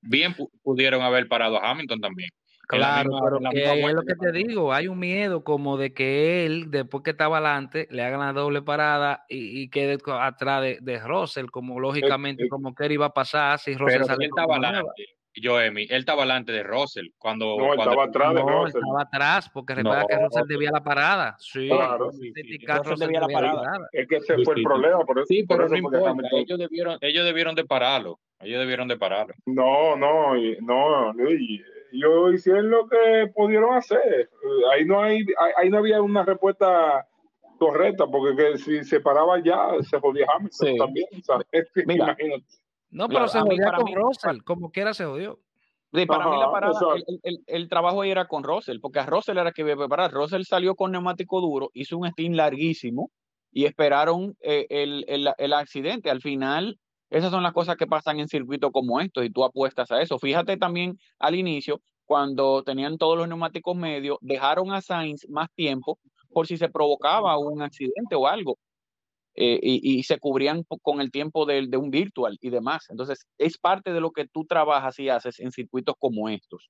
bien pu- pudieron haber parado a Hamilton también. Claro, misma- pero que es lo que te digo, hay un miedo como de que él, después que estaba adelante, le hagan la doble parada y, y quede atrás de, de Russell, como lógicamente, como que él iba a pasar si Russell Pero él estaba nueva. adelante, Joemi, él estaba adelante de Russell cuando, No, él cuando estaba atrás de No, Russell. estaba atrás, porque recuerda que No, Russell debía la parada. Sí, Claro. Sí, sí, sí. car, Russell Russell debía la debía parada. parada. Es que ese Sí, fue sí, el sí. problema. Por eso, Sí, por pero eso no importa, ellos debieron, ellos debieron de pararlo, ellos debieron de pararlo. No, no, no, Luis, ellos hicieron lo que pudieron hacer. Ahí no hay, ahí, no había una respuesta correcta, porque que si se paraba ya, se jodía Hamilton Sí. también, ¿sabes? Mira. Imagínate. No, Claro, pero se jodía con mí- Russell, como quiera se jodió. Sí, para mí la parada, el, el- el- el trabajo ahí era con Russell, porque a Russell era que iba a preparar. Russell salió con neumático duro, hizo un stint larguísimo y esperaron eh, el, el- el accidente. Al final, esas son las cosas que pasan en circuitos como estos y tú apuestas a eso. Fíjate también al inicio, cuando tenían todos los neumáticos medios, dejaron a Sainz más tiempo por si se provocaba un accidente o algo. Eh, y, se cubrían con el tiempo de, de un virtual y demás. Entonces, es parte de lo que tú trabajas y haces en circuitos como estos.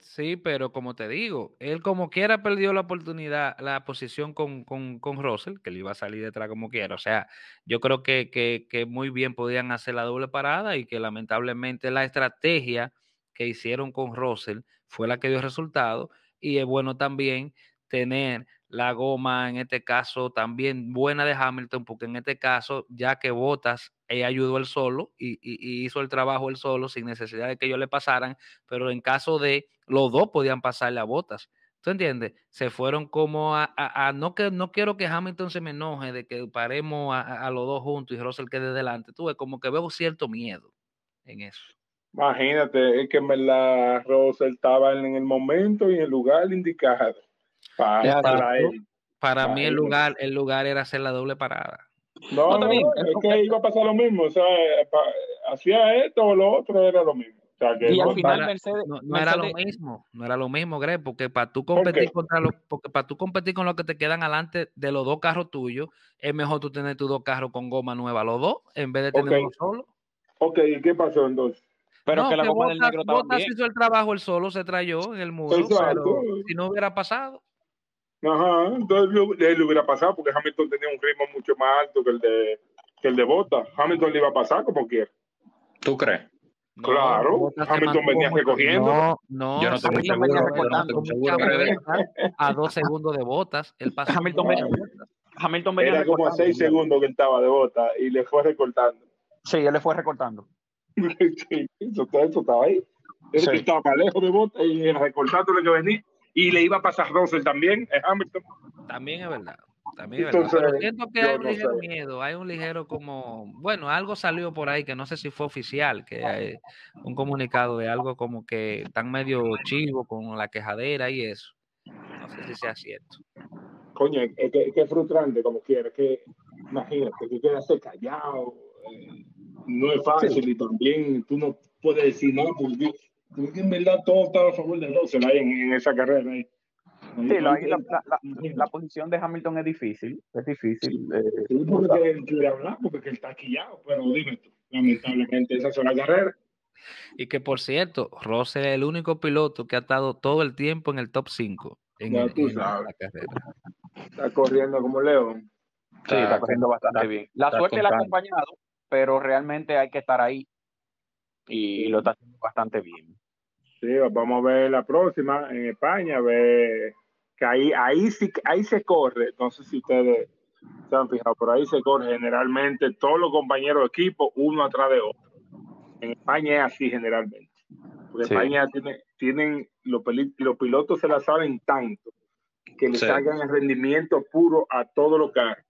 Sí, pero como te digo, él como quiera perdió la oportunidad, la posición con, con, con Russell, que le iba a salir detrás como quiera. O sea, yo creo que, que, que muy bien podían hacer la doble parada y que lamentablemente la estrategia que hicieron con Russell fue la que dio resultado. Y es bueno también tener la goma, en este caso, también buena de Hamilton, porque en este caso, ya que Botas ella ayudó él solo y, y, hizo el trabajo él solo sin necesidad de que ellos le pasaran, pero en caso de los dos podían pasarle a botas. ¿Tú entiendes? Se fueron como a, a, no que no quiero que Hamilton se me enoje de que paremos a, a los dos juntos y Russell quede delante. Tú ves, como que veo cierto miedo en eso. Imagínate, es que en verdad Russell estaba en el momento y en el lugar indicado para, para él. Para, mí el lugar, el lugar era hacer la doble parada. No, no, es que iba a pasar lo mismo, o sea, hacía esto o lo otro era lo mismo. O sea, que y al final Mercedes, no, era lo mismo, no era lo mismo, Greg, porque para tú competir contra los, porque para tú competir con los que te quedan adelante de los dos carros tuyos, es mejor tú tener tus dos carros con goma nueva, los dos, en vez de tener uno solo. Ok, ¿y qué pasó entonces? Pero que la goma del negro estaba bien. hizo el trabajo el solo, se trayó en el muro, pero si no hubiera pasado. Ajá, entonces le, le, hubiera pasado porque Hamilton tenía un ritmo mucho más alto que el de que el de Bota. Hamilton le iba a pasar como quiera. ¿Tú crees? Claro, Hamilton venía recogiendo. No, no, yo no estoy seguro, a dos segundos de botas. El paso Hamilton venía, Hamilton venía Era como a seis segundos que estaba de bota y le fue recortando. Sí, él le fue recortando. sí, eso, eso estaba ahí. Él sí. estaba para lejos de bota y recortando lo que venía y le iba a pasar Russell también, es Hamilton. También es verdad. También es Entonces, verdad. Pero siento que hay un no ligero sé. miedo, hay un ligero como, bueno, algo salió por ahí que no sé si fue oficial, que hay un comunicado de algo como que están medio chivo con la quejadera y eso. No sé si sea cierto. Coño, es que, es que frustrante como quiera, que imagínate que quedaste callado, eh, no es fácil sí. y también tú no puedes decir nada, porque en verdad todo estaba a favor de Russell ahí en, en esa carrera. Ahí. Sí, la, la, la, la, posición de Hamilton es difícil, es difícil. Eh, sí, porque él quiere hablar, porque él está quillado, pero dime tú, lamentablemente esa es la carrera. Y que por cierto, Russell es el único piloto que ha estado todo el tiempo en el top 5 en, ya tú en sabes. la carrera. Está corriendo como león. Sí, está, está corriendo bastante está, bien. La suerte la ha acompañado, pero realmente hay que estar ahí y, y lo está haciendo bastante bien. Sí, vamos a ver la próxima en España, a ver que ahí, ahí sí ahí se corre, no sé si ustedes se han fijado, pero ahí se corre generalmente todos los compañeros de equipo, uno atrás de otro. En España es así generalmente. Porque sí. España tiene, tienen, los, los, pilotos se la saben tanto que le sí. salgan el rendimiento puro a todos los carros.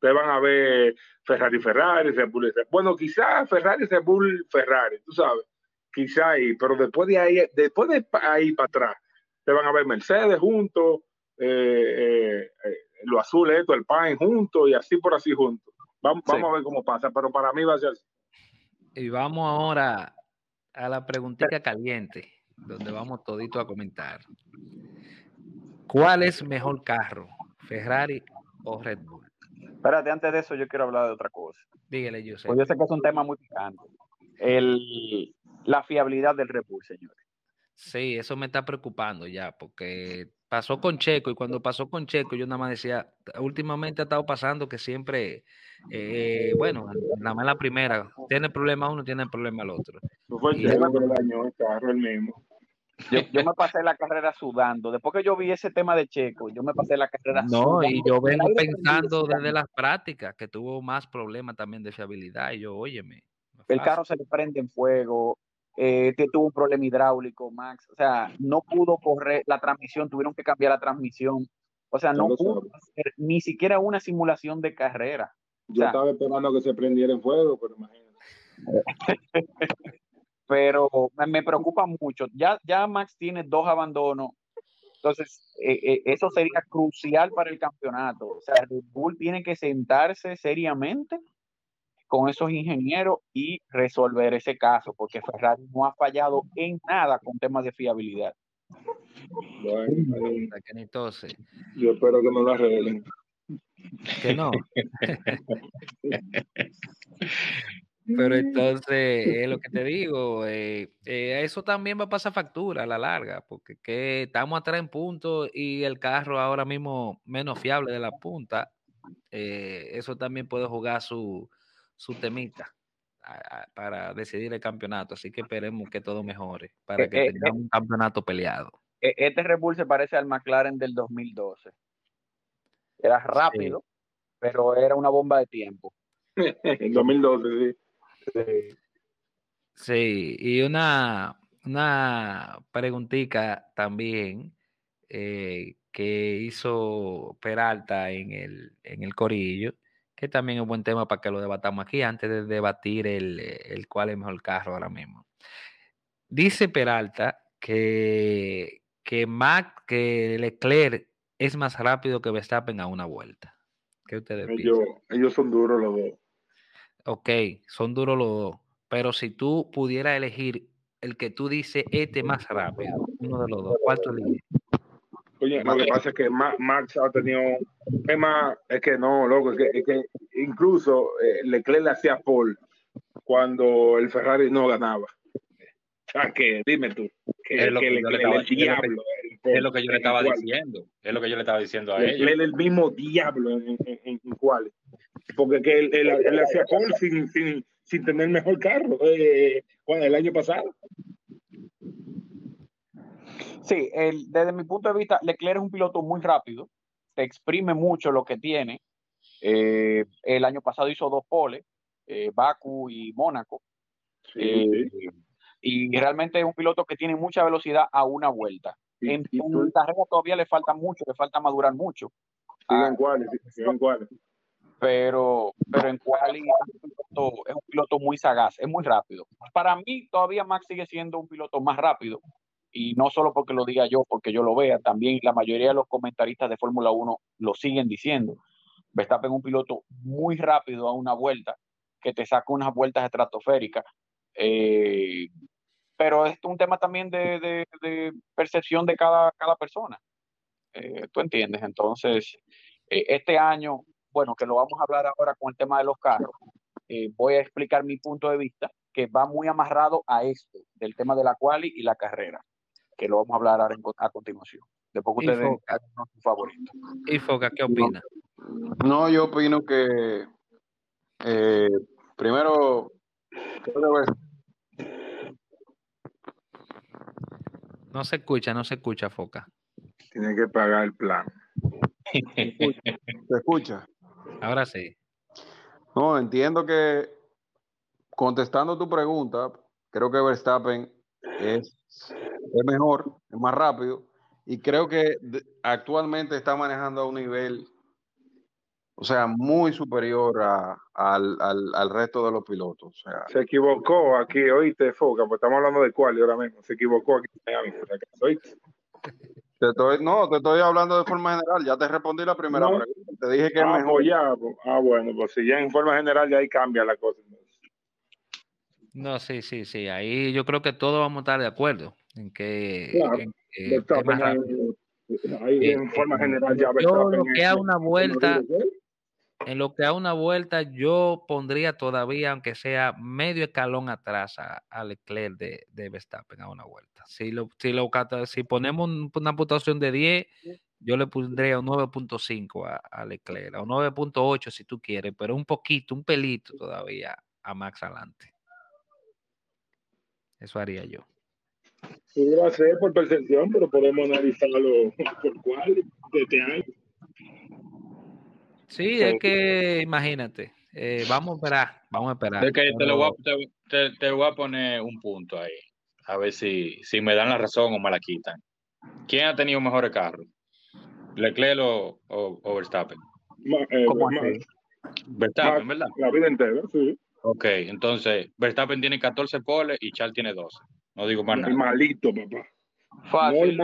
Ustedes van a ver Ferrari, Ferrari, Red Bull, Bueno, quizás Ferrari, Red Bull, Ferrari, tú sabes quizá ahí, pero después de ahí, después de ahí para atrás, te van a ver Mercedes juntos, eh, eh, lo azul esto, el Pine juntos y así por así juntos. Vamos, sí. vamos a ver cómo pasa, pero para mí va a ser así. Y vamos ahora a la preguntita caliente, donde vamos todito a comentar. ¿Cuál es mejor carro, Ferrari o Red Bull? Espérate, antes de eso yo quiero hablar de otra cosa. Dígale, yo sé. Pues yo sé que es un tema muy picante. El, la fiabilidad del Red Bull, señores. Sí, eso me está preocupando ya, porque pasó con Checo y cuando pasó con Checo yo nada más decía, últimamente ha estado pasando que siempre, eh, bueno, nada más la primera, tiene problema uno, tiene problema el otro. Fue el Checo que dañó el carro el mismo. Yo, yo, me pasé la carrera sudando. Después que yo vi ese tema de Checo, yo me pasé la carrera no, sudando. y yo vengo pensando desde las prácticas que tuvo más problemas también de fiabilidad. Y yo, óyeme. El carro se le prende en fuego, eh, tuvo un problema hidráulico, Max. O sea, no pudo correr la transmisión, tuvieron que cambiar la transmisión. O sea, no pudo hacer ni siquiera una simulación de carrera. Yo o sea, estaba esperando que se prendiera en fuego, pero imagínate. pero me, preocupa mucho. Ya, ya Max tiene dos abandonos. Entonces, eh, eh, eso sería crucial para el campeonato. O sea, Red Bull tiene que sentarse seriamente con esos ingenieros y resolver ese caso, porque Ferrari no ha fallado en nada con temas de fiabilidad. Bueno, yo espero que me lo arreglen. Que no. Pero entonces, es lo que te digo, eh, eh, eso también va a pasar factura a la larga, porque que estamos atrás en puntos y el carro ahora mismo menos fiable de la punta, eh, eso también puede jugar su, su temita a, a, para decidir el campeonato. Así que esperemos que todo mejore para que tengamos un campeonato peleado. Este Red Bull se parece al McLaren del 2012. Era rápido, sí. pero era una bomba de tiempo. En 2012, sí. Sí, y una, una preguntita también eh, que hizo Peralta en el, en el Corillo, que también es un buen tema para que lo debatamos aquí antes de debatir el, el cuál es mejor carro ahora mismo. Dice Peralta que, que, Mac, que Leclerc es más rápido que Verstappen a una vuelta. ¿Qué ustedes Ellos, piensan? ellos son duros los dos. Ok, son duros los dos, pero si tú pudieras elegir el que tú dices este más rápido, uno de los dos, ¿cuál tú eliges? Oye, lo que pasa es que Ma- Max ha tenido. Es más, es que no, loco, es que, es que incluso eh, Leclerc le hacía Paul cuando el Ferrari no ganaba. O sea, que dime tú, que, Es lo que que yo le estaba- el es lo que- diablo. el Paul, Es lo que yo le en estaba cual. diciendo. Es lo que yo le estaba diciendo a ellos. Leclerc el mismo diablo en, en, en, en cuales. Porque que él, él, él hacía Paul sin, sin, sin tener mejor carro eh, cuando el año pasado. Sí, el- desde mi punto de vista, Leclerc es un piloto muy rápido, te exprime mucho lo que tiene. Eh, el año pasado hizo dos poles, eh, Baku y Mónaco, Sí, eh, sí. y realmente es un piloto que tiene mucha velocidad a una vuelta. En, en carrera todavía le falta mucho, le falta madurar mucho, Sigan cuáles, sigan cuáles. Pero, pero en quali es un, piloto, es un piloto muy sagaz, es muy rápido. Para mí todavía Max sigue siendo un piloto más rápido, y no solo porque lo diga yo, porque yo lo vea, también la mayoría de los comentaristas de Fórmula 1 lo siguen diciendo. Verstappen es un piloto muy rápido a una vuelta, que te saca unas vueltas estratosféricas. Eh, pero es un tema también de, de- percepción de cada, cada persona. Eh, ¿Tú entiendes? Entonces, eh, este año, bueno, que lo vamos a hablar ahora con el tema de los carros, eh, voy a explicar mi punto de vista, que va muy amarrado a esto, del tema de la quali y la carrera, que lo vamos a hablar ahora en a continuación. Después que ustedes den su favorito. Y Foca, ¿qué opina? No, yo opino que eh, primero No se escucha, no se escucha, Foca. Tienen que pagar el plan. se escucha. Ahora sí. No, entiendo que contestando tu pregunta, creo que Verstappen es, es mejor, es más rápido y creo que actualmente está manejando a un nivel, o sea, muy superior a- al, al- al resto de los pilotos. O sea, Se equivocó aquí, oíste, Foca, pues estamos hablando de cuál ahora mismo. Se equivocó aquí en Miami, por si acaso, ¿oíste? Te estoy, no, te estoy hablando de forma general. Ya te respondí la primera No. pregunta. Te dije que es Ah, mejor. pues ya, pues, ah, bueno, pues si ya en forma general ya ahí cambia la cosa. No, sí, sí, sí. Ahí yo creo que todos vamos a estar de acuerdo en que, Claro, en que ahí, rápido. ahí Sí. en forma general ya Yo lo que es- a una vuelta, en lo que a una vuelta, yo pondría todavía, aunque sea medio escalón atrás a, a Leclerc de, de Verstappen a una vuelta. Si lo, si lo si ponemos un- una puntuación de 10, yo le pondría un 9.5 a, a Leclerc, o 9.8 si tú quieres, pero un poquito, un pelito todavía a Max adelante. Eso haría yo. Pudiera ser por percepción, pero podemos analizarlo por cuál de este año. Sí, es que imagínate, eh, vamos a esperar, vamos a esperar. Es que te, lo voy a, te, te- te voy a poner un punto ahí. A ver si, si me dan la razón o me la quitan. ¿Quién ha tenido mejores carros? ¿Leclerc o, o- o Verstappen? Ma- eh, ¿Cómo ma- así? Verstappen, ma- ¿verdad? La vida entera, sí. Ok, entonces Verstappen tiene 14 poles y Charles tiene 12. No digo más El nada. malito, papá. Fácil.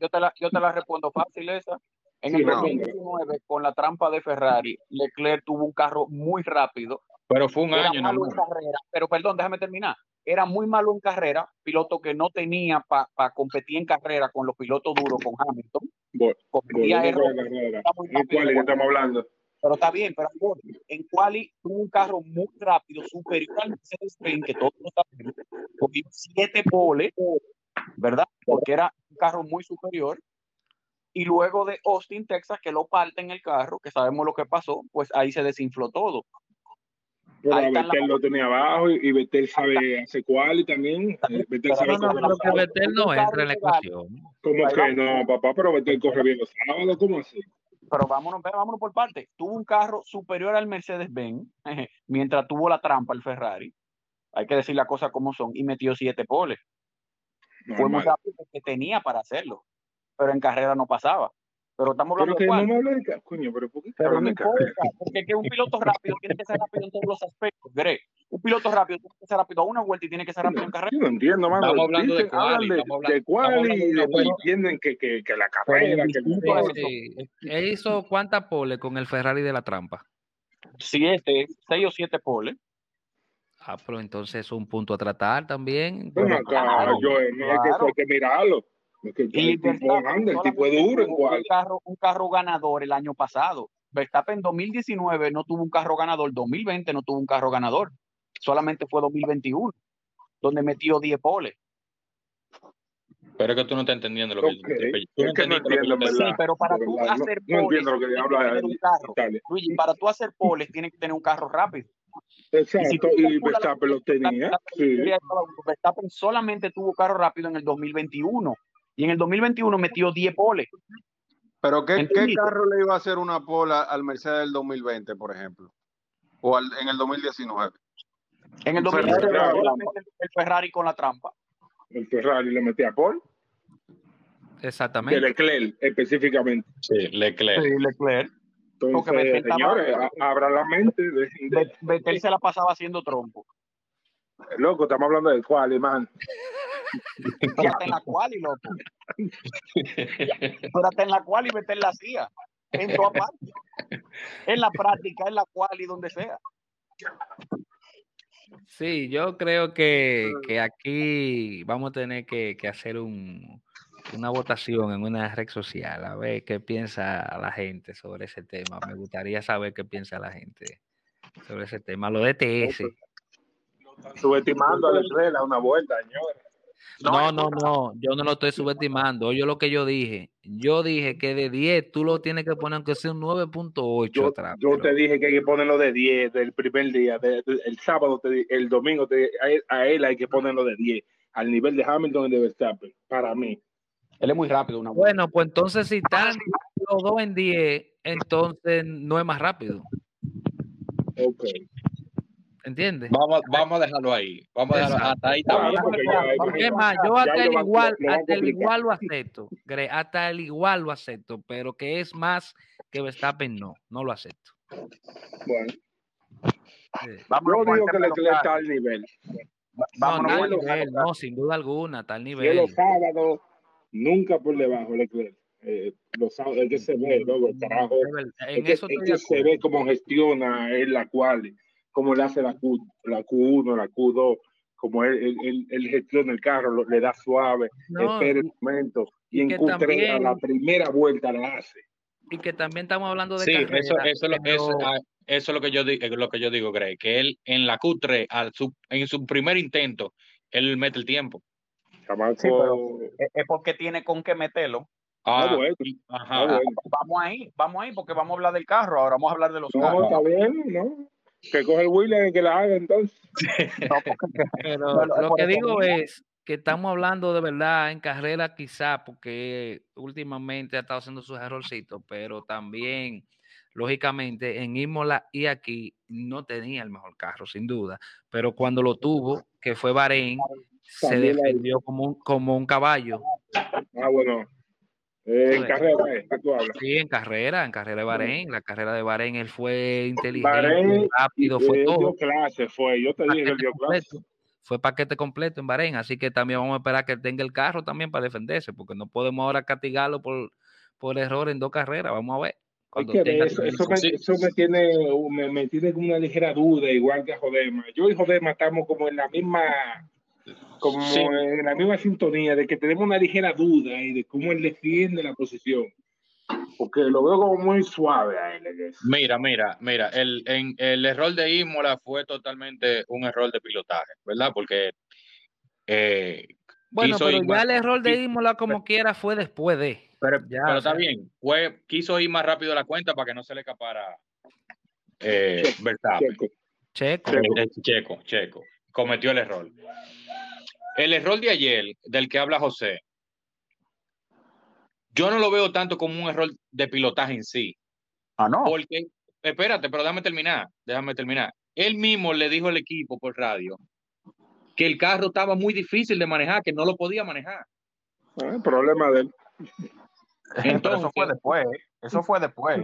Yo te la, yo te la respondo fácil esa. En Sí, el responde. 2019, con la trampa de Ferrari, Leclerc tuvo un carro muy rápido. Pero fue un Era año, malo ¿no? en carrera, pero perdón, déjame terminar. Era muy malo en carrera, piloto que no tenía para competir en carrera con los pilotos duros, con Hamilton. Con la errores, carrera. ¿En cuál estamos hablando? pero está bien, pero en quali tuvo un carro muy rápido, superior al Mercedes-Benz, que todos lo sabemos, cogió siete poles, ¿verdad? Porque era un carro muy superior. Y luego de Austin, Texas, que lo parten el carro, que sabemos lo que pasó, pues ahí se desinfló todo. Pero Ahí a están Betel las- lo tenía abajo y, y Betel sabe hace cuál y también. eh, Betel sabe No, no, pero que no entra en la ecuación. ¿Cómo que no, papá? Pero Betel corre bien los sábados, ¿cómo así? pero vámonos, pero vámonos por parte. Tuvo un carro superior al Mercedes-Benz, mientras tuvo la trampa el Ferrari. Hay que decir las cosas como son, y metió siete poles. Fue muy Normal. rápido porque tenía para hacerlo, pero en carrera no pasaba. Pero estamos Pero hablando que de no cuál. me coño, pero ¿por qué Pero no de importa, carrera? porque es que un piloto rápido tiene que ser rápido en todos los aspectos. Greg, un piloto rápido tiene que ser rápido a una vuelta y tiene que ser rápido en carrera. Yo no entiendo, mano. Estamos hablando de Dicen, quali, de, estamos hablando- de de y después entienden que, que, que la Pero carrera, que el Sí. Él hizo cuántas poles con el Ferrari de la trampa. Siete, seis o siete poles. Ah, pero entonces es un punto a tratar también. Pero- acá, claro, no es que hay que mirarlo. Es que Y el tipo es Verstappen grande, el tipo es solamente duro en tuvo cual. un carro, un carro ganador el año pasado. Verstappen en 2019 no tuvo un carro ganador, 2020 no tuvo un carro ganador. Solamente fue 2021, donde metió 10 poles. Pero es que tú no estás entendiendo lo que yo te- tú es que no lo entiendo, yo en te Sí, pero para tú verdad, hacer no poles, entiendo lo que tienes habla tener un carro. Italia. Luigi, para tú hacer poles tienes que tener un carro rápido. Exacto, si tú y calculas Verstappen lo tenía. la Sí. Verstappen solamente tuvo carro rápido en el 2021 y en el 2021 metió 10 poles. Pero ¿qué, ¿qué ¿Entendido? carro le iba a hacer una pola al Mercedes del 2020, por ejemplo? O al- en el 2019. En el Un Ferrari 2019 con la solamente el, el Ferrari con la trampa. El Ferrari le metía a Paul, de Exactamente. Leclerc específicamente. Sí, Leclerc. Sí, Leclerc. Porque Entonces, señores, a- abran la mente. De, de- se la pasaba haciendo trompo. loco, estamos hablando de cuál, man. Y hasta en la cual y loco. Hasta en la cual y Vettel la hacía. En toda parte. En la práctica, en la cual y donde sea. Sí, yo creo que, que aquí vamos a tener que, que hacer un, una votación en una red social, a ver qué piensa la gente sobre ese tema. Me gustaría saber qué piensa la gente sobre ese tema. Lo de TS. Subestimando a Leclerc a una vuelta, señores. No, no, no, yo no lo estoy subestimando. Oye, lo que yo dije. Yo dije que de 10 tú lo tienes que poner aunque sea un 9.8 Yo, atrás. yo pero- te dije que hay que ponerlo de 10 del primer día, de- de- el sábado, te el domingo, te di- a, él, a él hay que ponerlo de 10, al nivel de Hamilton y de Verstappen, para mí. Él es muy rápido. Una Bueno, pues entonces si están los dos en 10, entonces no es más rápido. Ok. ¿Entiendes? Vamos, vamos a dejarlo ahí. Vamos a dejarlo hasta ahí. bien. porque ya- Porque ya- más, yo hasta el igual, lo hasta el igual lo acepto. Hasta el igual lo acepto, pero que es más que Verstappen, no, no lo acepto. Bueno, Sí. Vamos yo digo que de los Leclerc está al nivel. No, con al el- nivel, no, sin duda alguna, está al Yo los nivel. sábados, nunca por debajo, Leclerc. Eh, los sábados, es que se ve, luego, el carajo. Verdad, Es En que, eso es que se ve cómo gestiona él la cual, cómo le hace la, Q, la Q1, la Q2, como él, él, él- él gestiona el carro, lo- le da suave, No, espera el momento, y y, en que Q3 a la primera vuelta la hace. Y que también estamos hablando de Sí, carrera. eso, eso, es lo, pero- eso, ah, eso es lo que yo es lo que yo digo, Greg, que él en la Q3, al su- en su primer intento, él mete el tiempo. Sí, pero- Es porque tiene con qué meterlo. Ah, bueno. ah, ajá. bueno. Vamos ahí, vamos ahí, porque vamos a hablar del carro. Ahora vamos a hablar de los no, carros. está bien, ¿no? Que coge el William y que la haga entonces. No, porque- Pero Bueno, lo que digo mismo. es que estamos hablando de verdad en carrera quizá porque últimamente ha estado haciendo sus errorcitos, pero también, lógicamente, en Imola y aquí no tenía el mejor carro, sin duda, pero cuando lo tuvo, que fue Bahrein, se defendió como un, como un caballo. Ah, bueno. Eh, en Sí. carrera, eh, tú hablas. Sí, en carrera, en carrera de Bahrein, la carrera de Bahrein, él fue inteligente, Bahrein, rápido, fue todo. dio clase, fue. Yo te dije él paquete clase. completo. Fue paquete completo en Bahrein, así que también vamos a esperar que tenga el carro también para defenderse, porque no podemos ahora castigarlo por, por error en dos carreras. Vamos a ver. Que ver, tenga eso, eso, me, eso me tiene me, me tiene una ligera duda, igual que a Jodema. Yo y Jodema estamos como en la misma como Sí. en la misma sintonía de que tenemos una ligera duda y de cómo él defiende la posición. Porque lo veo como muy suave a él. Mira, mira, mira, el, en, el error de Imola fue totalmente un error de pilotaje, ¿verdad? Porque eh, Bueno, pero ir ya el error de Imola como quiera fue después de. pero, ya, pero o está sea. bien, fue, quiso ir más rápido a la cuenta para que no se le escapara eh, Checo, Verstappen. Checo. Checo. Checo. Eh, Checo, Checo, cometió el error. El error de ayer, del que habla José, yo no lo veo tanto como un error de pilotaje en sí. Ah, no. Porque, espérate, pero déjame terminar, déjame terminar. Él mismo le dijo al equipo por radio que el carro estaba muy difícil de manejar, que no lo podía manejar. Ah, el problema de él. Pero eso Entonces- fue después. Eso fue después.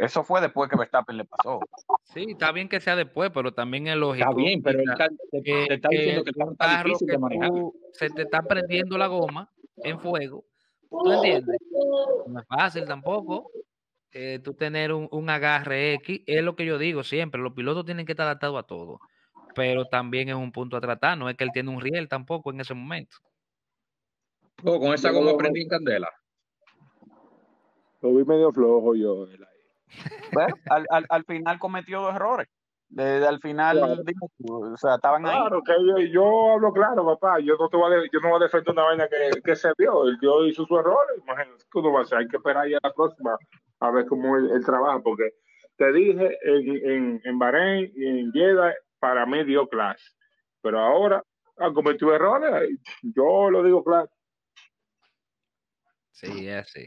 ¿Eh? Eso fue después que Verstappen le pasó. Sí, está bien que sea después, pero también es lógico. Está bien, pero está, te, que- te está diciendo que el carro difícil que de manejar. tú- se te está prendiendo la goma en fuego. ¿Tú entiendes? No es fácil tampoco. eh, tú tener un, un agarre X, es lo que yo digo siempre, los pilotos tienen que estar adaptados a todo, pero también es un punto a tratar, no es que él tiene un riel tampoco en ese momento. Oh, con esa goma prendí en candela. Lo vi medio flojo yo. él ahí. Bueno, al, al, al final cometió dos errores. Desde al final, Claro. o sea, estaban ahí. Claro, que yo, yo hablo claro, papá. Yo no te voy a, yo no voy a defender una vaina que, que se vio. Dio hizo su error. Imagínate, ¿qué uno va a hacer? Hay que esperar ya la próxima a ver cómo él, él trabaja. Porque te dije en, en, en Bahrein y en Jeddah, para mí dio clase. Pero ahora ha cometido errores. Yo lo digo claro. Sí, es así.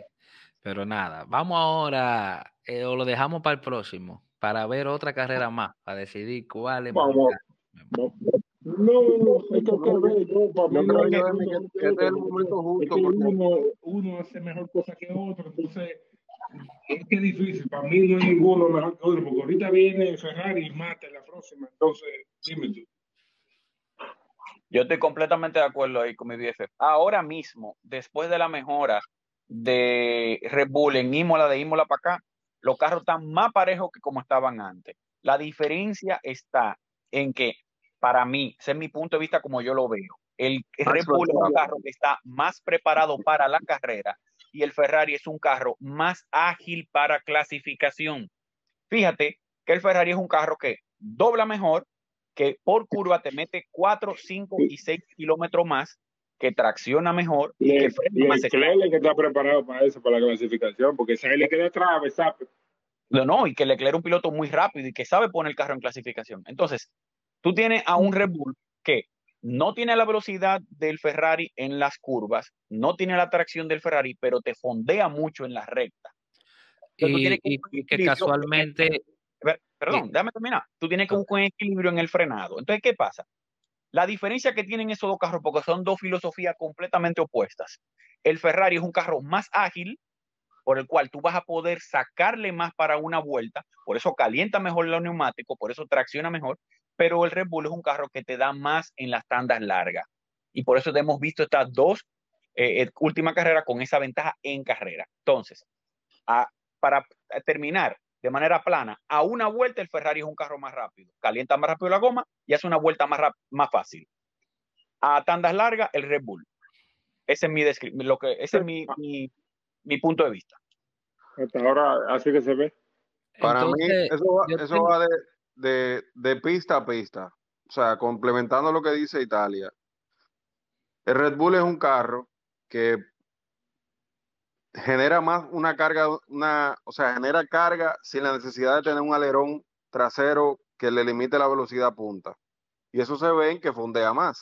Pero nada, vamos ahora, eh, o lo dejamos para el próximo, para ver otra carrera más, para decidir cuál es Vamos. mejor. No, no, no, hay que ver. Yo, para mí Yo no creo que uno, es el momento es justo que porque uno, uno hace mejor cosa que otro, entonces es que es difícil. Para mí no hay ninguno mejor que otro, porque ahorita viene Ferrari y mata en la próxima. Entonces, dime tú. Yo estoy completamente de acuerdo ahí con mi BFF. Ahora mismo, después de la mejora de Red Bull en Imola, de Imola para acá, los carros están más parejos que como estaban antes. La diferencia está en que, para mí, ese es mi punto de vista como yo lo veo. El Red Bull es un carro que está más preparado para la carrera y el Ferrari es un carro más ágil para clasificación. Fíjate que el Ferrari es un carro que dobla mejor, que por curva te mete 4, 5 y 6 kilómetros más, que tracciona mejor y que frena más Leclerc que está preparado para eso, para la clasificación, porque si a él le queda atrás, Verstappen. No, no, y que Leclerc es un piloto muy rápido y que sabe poner el carro en clasificación. Entonces, tú tienes a un Red Bull que no tiene la velocidad del Ferrari en las curvas, no tiene la tracción del Ferrari, pero te fondea mucho en la recta. Entonces, tú Y, y- y que equilibrio- casualmente, Perdón, déjame terminar. Tú tienes que buscar un equilibrio en el frenado. Entonces, ¿qué pasa? La diferencia que tienen esos dos carros, porque son dos filosofías completamente opuestas. El Ferrari es un carro más ágil, por el cual tú vas a poder sacarle más para una vuelta, por eso calienta mejor los neumáticos, por eso tracciona mejor, pero el Red Bull es un carro que te da más en las tandas largas. Y por eso te hemos visto estas dos eh, eh, últimas carreras con esa ventaja en carrera. Entonces, para terminar de manera plana, a una vuelta el Ferrari es un carro más rápido, calienta más rápido la goma y hace una vuelta más, más fácil. A tandas largas, el Red Bull. Ese es mi, descri- lo que, ese es mi, mi, mi punto de vista. Hasta ahora, así que se ve. Para entonces, mí, eso va, eso tengo- va de, de, de pista a pista. O sea, complementando lo que dice Italia. El Red Bull es un carro que genera más una carga, una, o sea, genera carga sin la necesidad de tener un alerón trasero que le limite la velocidad punta. Y eso se ve en que fondea más.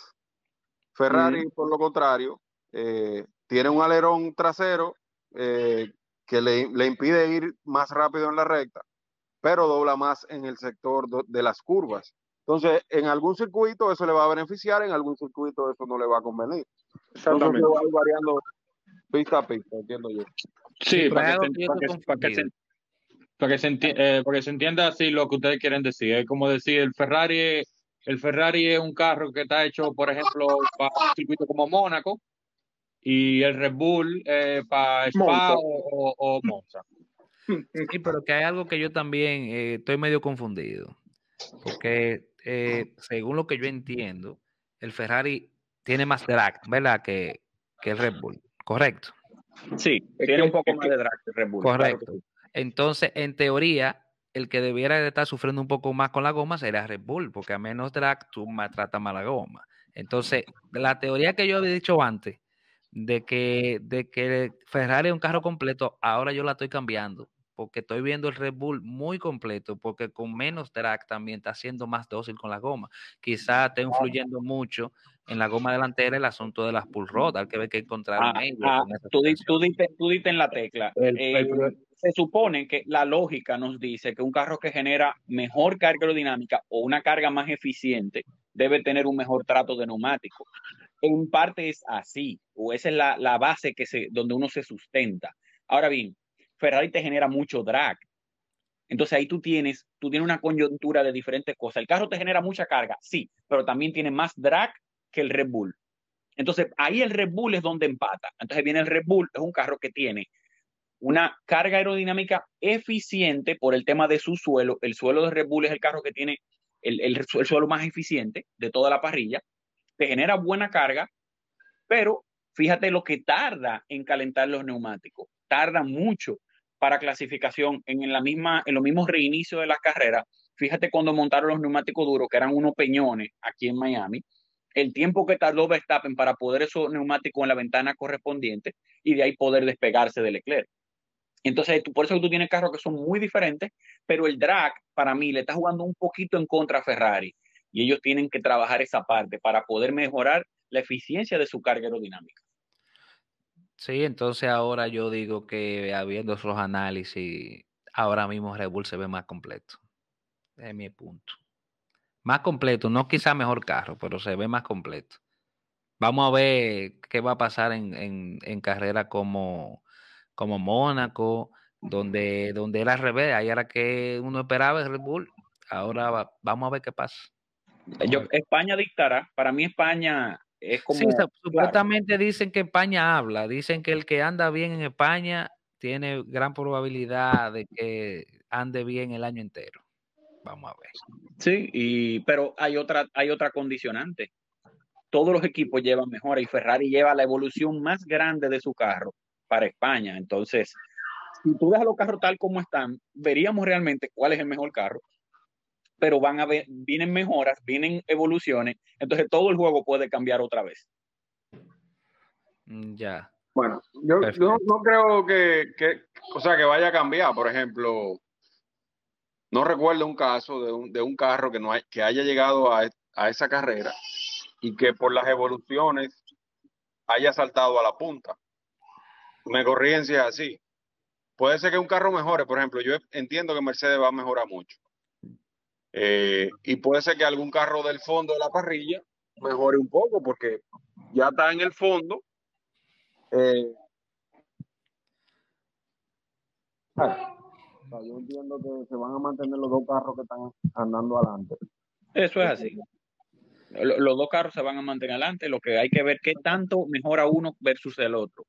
Ferrari, por lo contrario, eh, tiene un alerón trasero eh, que le, le impide ir más rápido en la recta, pero dobla más en el sector do- de las curvas. Entonces, en algún circuito eso le va a beneficiar, en algún circuito eso no le va a convenir. Entonces, Exactamente. va a ir variando pista a pista, entiendo yo. Sí, para que, se, que yo para, estoy que, para que se, confundido. para que se enti- eh, para que se entienda así lo que ustedes quieren decir. Es como decir, el Ferrari, el Ferrari es un carro que está hecho, por ejemplo, para un circuito como Mónaco y el Red Bull eh, para Spa Monza. o, o- o Monza. Sí, pero que hay algo que yo también eh, estoy medio confundido. Porque eh, según lo que yo entiendo, el Ferrari tiene más drag, ¿verdad? Que, que el Red Bull. Correcto. Sí, Es tiene que- un poco más que- de drag que Red Bull. claro que Correcto. sí. Entonces, en teoría, el que debiera de estar sufriendo un poco más con la goma sería Red Bull, porque a menos drag tú maltratas más la goma. Entonces, la teoría que yo había dicho antes, de que, de que Ferrari es un carro completo, ahora yo la estoy cambiando, porque estoy viendo el Red Bull muy completo, porque con menos drag también está siendo más dócil con la goma. Quizá esté influyendo mucho en la goma delantera el asunto de las pull rod, hay que ver qué encontraron Ah, ellos ah, tú, tú diste, tú diste en la tecla. El- Eh, el- se supone que la lógica nos dice que un carro que genera mejor carga aerodinámica o una carga más eficiente debe tener un mejor trato de neumático. En parte es así, o esa es la, la base que se, donde uno se sustenta. Ahora bien, Ferrari te genera mucho drag. Entonces ahí tú tienes, tú tienes una coyuntura de diferentes cosas. El carro te genera mucha carga, sí, pero también tiene más drag que el Red Bull. Entonces ahí el Red Bull es donde empata. Entonces viene el Red Bull, es un carro que tiene una carga aerodinámica eficiente por el tema de su suelo. El suelo de Red Bull es el carro que tiene el, el, el suelo más eficiente de toda la parrilla. Te genera buena carga, pero fíjate lo que tarda en calentar los neumáticos. Tarda mucho para clasificación en, la misma, en los mismos reinicios de las carreras. Fíjate cuando montaron los neumáticos duros, que eran unos peñones aquí en Miami, el tiempo que tardó Verstappen para poder esos neumáticos en la ventana correspondiente y de ahí poder despegarse de Leclerc. Entonces, tú, por eso tú tienes carros que son muy diferentes, pero el drag para mí le está jugando un poquito en contra a Ferrari y ellos tienen que trabajar esa parte para poder mejorar la eficiencia de su carga aerodinámica. Sí, entonces ahora yo digo que habiendo esos análisis, ahora mismo Red Bull se ve más completo. Es mi punto. Más completo, no quizá mejor carro, pero se ve más completo. Vamos a ver qué va a pasar en, en, en carrera como, como Mónaco, donde, donde era al revés, ahí era que uno esperaba el Red Bull. Ahora va- vamos a ver qué pasa. Yo. España dictará. Para mí España es como... Sí, claro, supuestamente dicen que España habla, dicen que el que anda bien en España tiene gran probabilidad de que ande bien el año entero. Vamos a ver. Sí, y, pero hay otra, hay otra condicionante. Todos los equipos llevan mejora y Ferrari lleva la evolución más grande de su carro para España. Entonces, si tú dejas los carros tal como están, veríamos realmente cuál es el mejor carro. Pero van a ver, vienen mejoras, vienen evoluciones. Entonces, todo el juego puede cambiar otra vez. Mm, Ya. Bueno, yo, no creo que, que, o sea, que vaya a cambiar. Por ejemplo, no recuerdo un caso de un, de un carro que, no hay, que haya llegado a, a esa carrera y que por las evoluciones haya saltado a la punta. Me corrigen si es así. Puede ser que un carro mejore, por ejemplo, yo entiendo que Mercedes va a mejorar mucho. Eh, y puede ser que algún carro del fondo de la parrilla mejore un poco porque ya está en el fondo. Eh, ah, yo entiendo que se van a mantener los dos carros que están andando adelante. Eso es así. Lo- Los dos carros se van a mantener adelante. Lo que hay que ver qué tanto mejora uno versus el otro.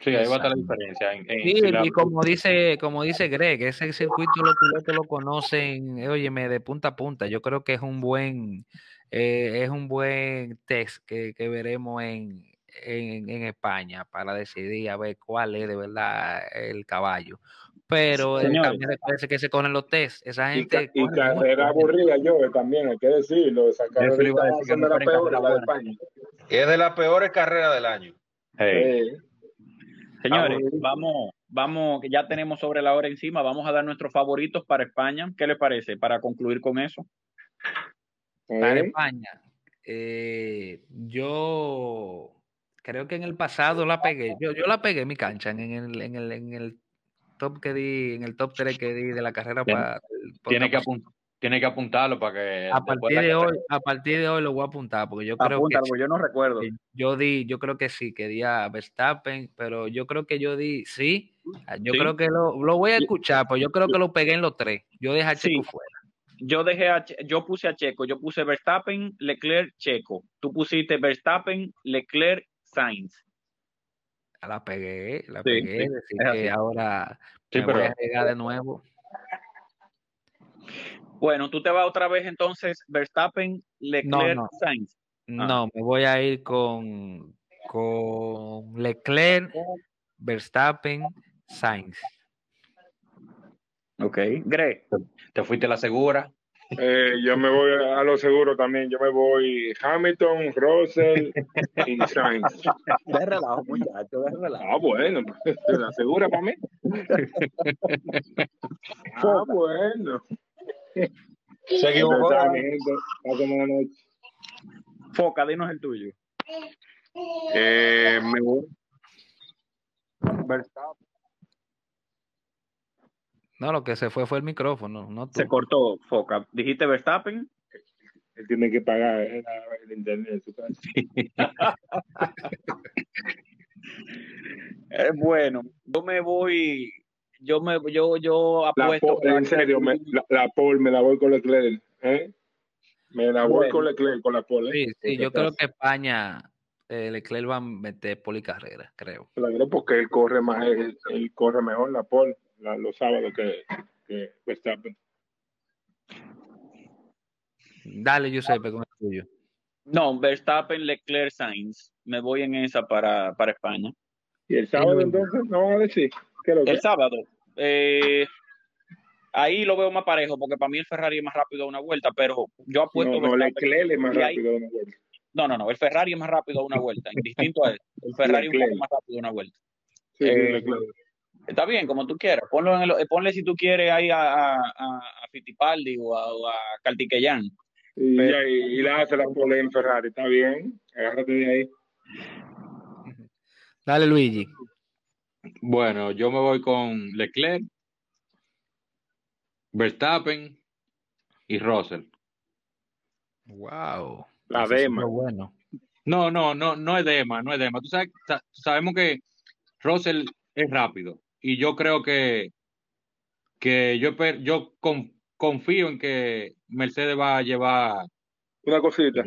Sí, ahí va a estar la diferencia. En, en Sí, si la- y como dice, como dice Greg, ese circuito los pilotos lo conocen, eh, óyeme, de punta a punta. Yo creo que es un buen, eh, es un buen test que, que veremos en, en, en España para decidir a ver cuál es de verdad el caballo. Pero Señores. también recuerden que se corren los test. Esa Y, ca- gente y carrera aburrida, yo también, hay que decirlo. Esa carrera de la de buena. España. Es de las peores carreras del año. Hey, Eh, Señores, Aburrido. vamos, vamos, que ya tenemos sobre la hora encima, vamos a dar nuestros favoritos para España. ¿Qué les parece? Para concluir con eso. Para eh, España, eh, yo creo que en el pasado la pegué. Yo, yo la pegué en mi cancha, en el, en el, en el top que di, en el top 3 que di de la carrera Tiene- para tiene, que apun- tiene que apuntarlo para que a partir de hoy, a partir de hoy lo voy a apuntar, porque yo creo que yo no recuerdo. yo di, yo creo que sí, que di a Verstappen, pero yo creo que yo di, sí, ah, yo Sí. creo que lo, lo voy a escuchar, pues yo creo que lo pegué en los tres. Yo dejé a Sí. Checo fuera. Yo dejé a, yo puse a Checo, yo puse Verstappen, Leclerc, Checo. Tú pusiste Verstappen, Leclerc, Sainz. La pegué, la Sí, pegué, sí, decir es así. que ahora Sí, me voy a llegar de nuevo. Bueno, tú te vas otra vez entonces Verstappen, Leclerc, no. Sainz. No, me voy a ir con, con Leclerc, Verstappen, Sainz. Ok. Greg. te fuiste a la segura. Eh, yo me voy a lo seguro también. Yo me voy Hamilton, Russell y Sainz. De relajo, muchacho, de relajo. Ah, bueno, ¿te la asegura para mí? Ah, bueno. Se equivocó. Foca, dinos el tuyo. Eh, me voy. Verstappen. No, lo que se fue fue el micrófono, no tú. Se cortó, Foca. ¿Dijiste Verstappen? Él tiene que pagar eh, el internet en su casa. Eh, bueno, yo me voy, yo me, yo, yo La apuesto. Paul, en serio, me, la, la Paul me la voy con Leclerc. ¿eh? Me la voy Bueno. con Leclerc, con la Paul. ¿eh? Sí, sí, yo creo que España, eh, Leclerc va a meter policarrera, creo. Claro, porque él corre más, él, él corre mejor la Paul la- los sábados que, que Verstappen. Dale, Giuseppe, con el tuyo. No, Verstappen, Leclerc, Sainz. Me voy en esa para, para España. Y el sábado entonces no van a decir que lo que El sábado. eh, ahí lo veo más parejo, porque para mí el Ferrari es más rápido a una vuelta, pero yo apuesto no, no, Verstappen. Leclerc es más Y ahí- rápido de una vuelta. No, no, no, el Ferrari es más rápido a una vuelta, distinto a él. El Ferrari es un poco más rápido a una vuelta. Sí, Eh. Está bien, como tú quieras. Ponlo en el- ponle si tú quieres ahí a, a, a- Fittipaldi o a, o a Kartikeyan. Y, pero- y, y la hace la Paul en Ferrari, está bien, agárrate de ahí. Dale, Luigi. Bueno, yo me voy con Leclerc, Verstappen y Russell. Wow. La dema. bueno. No, no, no, no es Dema, no es Dema. Tú sabes, sa- sabemos que Russell es rápido y yo creo que que yo yo con- confío en que Mercedes va a llevar Una cosita.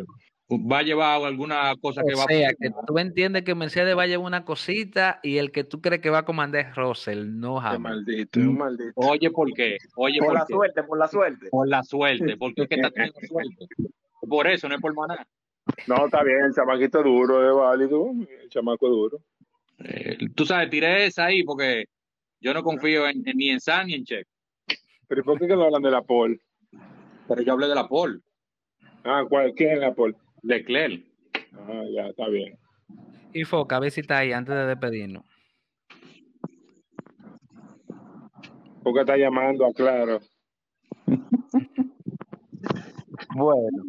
Va a llevar alguna cosa que O va sea, a que tú entiendes que Mercedes va a llevar una cosita y el que tú crees que va a comandar es Russell, no Qué Hamilton. maldito. Oye, ¿por qué? Oye, Por ¿por la qué? suerte, por la suerte. Por la suerte, porque es que está teniendo suerte. Por eso, no es por maná. No, está bien, el chamaquito es duro, es válido, el chamaco es duro. Eh, tú sabes, tiré esa ahí porque yo no confío en, en- ni en San ni en Checo. Pero ¿y por qué que no hablan de la Paul? Pero yo hablé de la Paul, Ah, ¿cuál? ¿quién es la Paul? Leclerc. Ah, ya, está bien. Y Foca, a ver si está ahí antes de despedirnos. Porque está llamando a Claro. Bueno.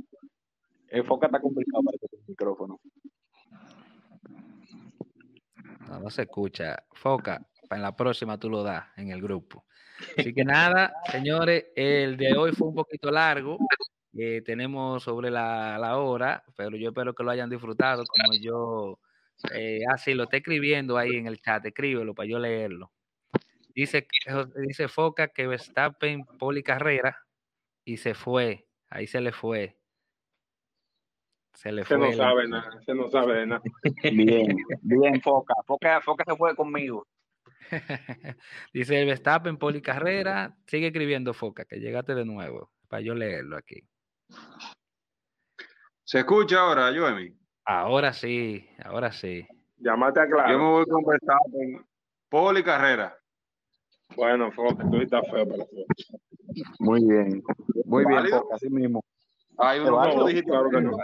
El foca está complicado para el micrófono. No, no se escucha. Foca, en la próxima tú lo das en el grupo. Así que nada, señores, el de hoy fue un poquito largo. Eh, tenemos sobre la, la hora, pero yo espero que lo hayan disfrutado como yo. Eh, así lo está escribiendo ahí en el chat, escríbelo para yo leerlo. Dice, que- dice Foca que Verstappen poli carrera y se fue. Ahí se le fue. Se le Se fue. no el- sabe nada, se no sabe de nada. Bien, bien, Foca. Foca, Foca se fue conmigo. Dice el Verstappen poli carrera. Sigue escribiendo Foca, que llegaste de nuevo. Para yo leerlo aquí. ¿Se escucha ahora, Joemi? Ahora sí, ahora sí. Llámate a Yo me Claro. voy con Verstappen. Pole y carrera. Bueno, Foca, tú estás feo para. Muy bien. Muy bien, así mismo. Hay que no, dijiste claro que no.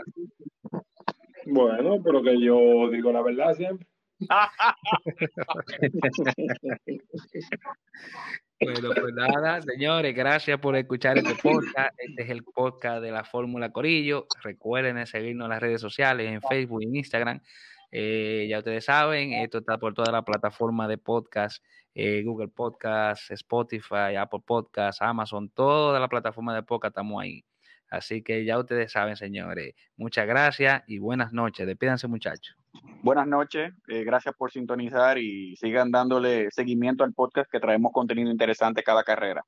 Bueno, pero que yo digo la verdad siempre. Bueno, pues nada, señores, gracias por escuchar este podcast. Este es el podcast de la Fórmula Corillo. Recuerden seguirnos en las redes sociales, en Facebook y en Instagram. Eh, ya ustedes saben, esto está por toda la plataforma de podcast, eh, Google Podcast, Spotify, Apple Podcast, Amazon, toda la plataforma de podcast estamos ahí. Así que ya ustedes saben, señores. Muchas gracias y buenas noches. Despídanse, muchachos. Buenas noches, eh, gracias por sintonizar y sigan dándole seguimiento al podcast que traemos contenido interesante cada carrera.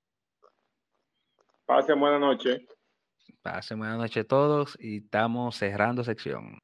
Pasen buena noche. Pasen buenas noches a todos y estamos cerrando sección.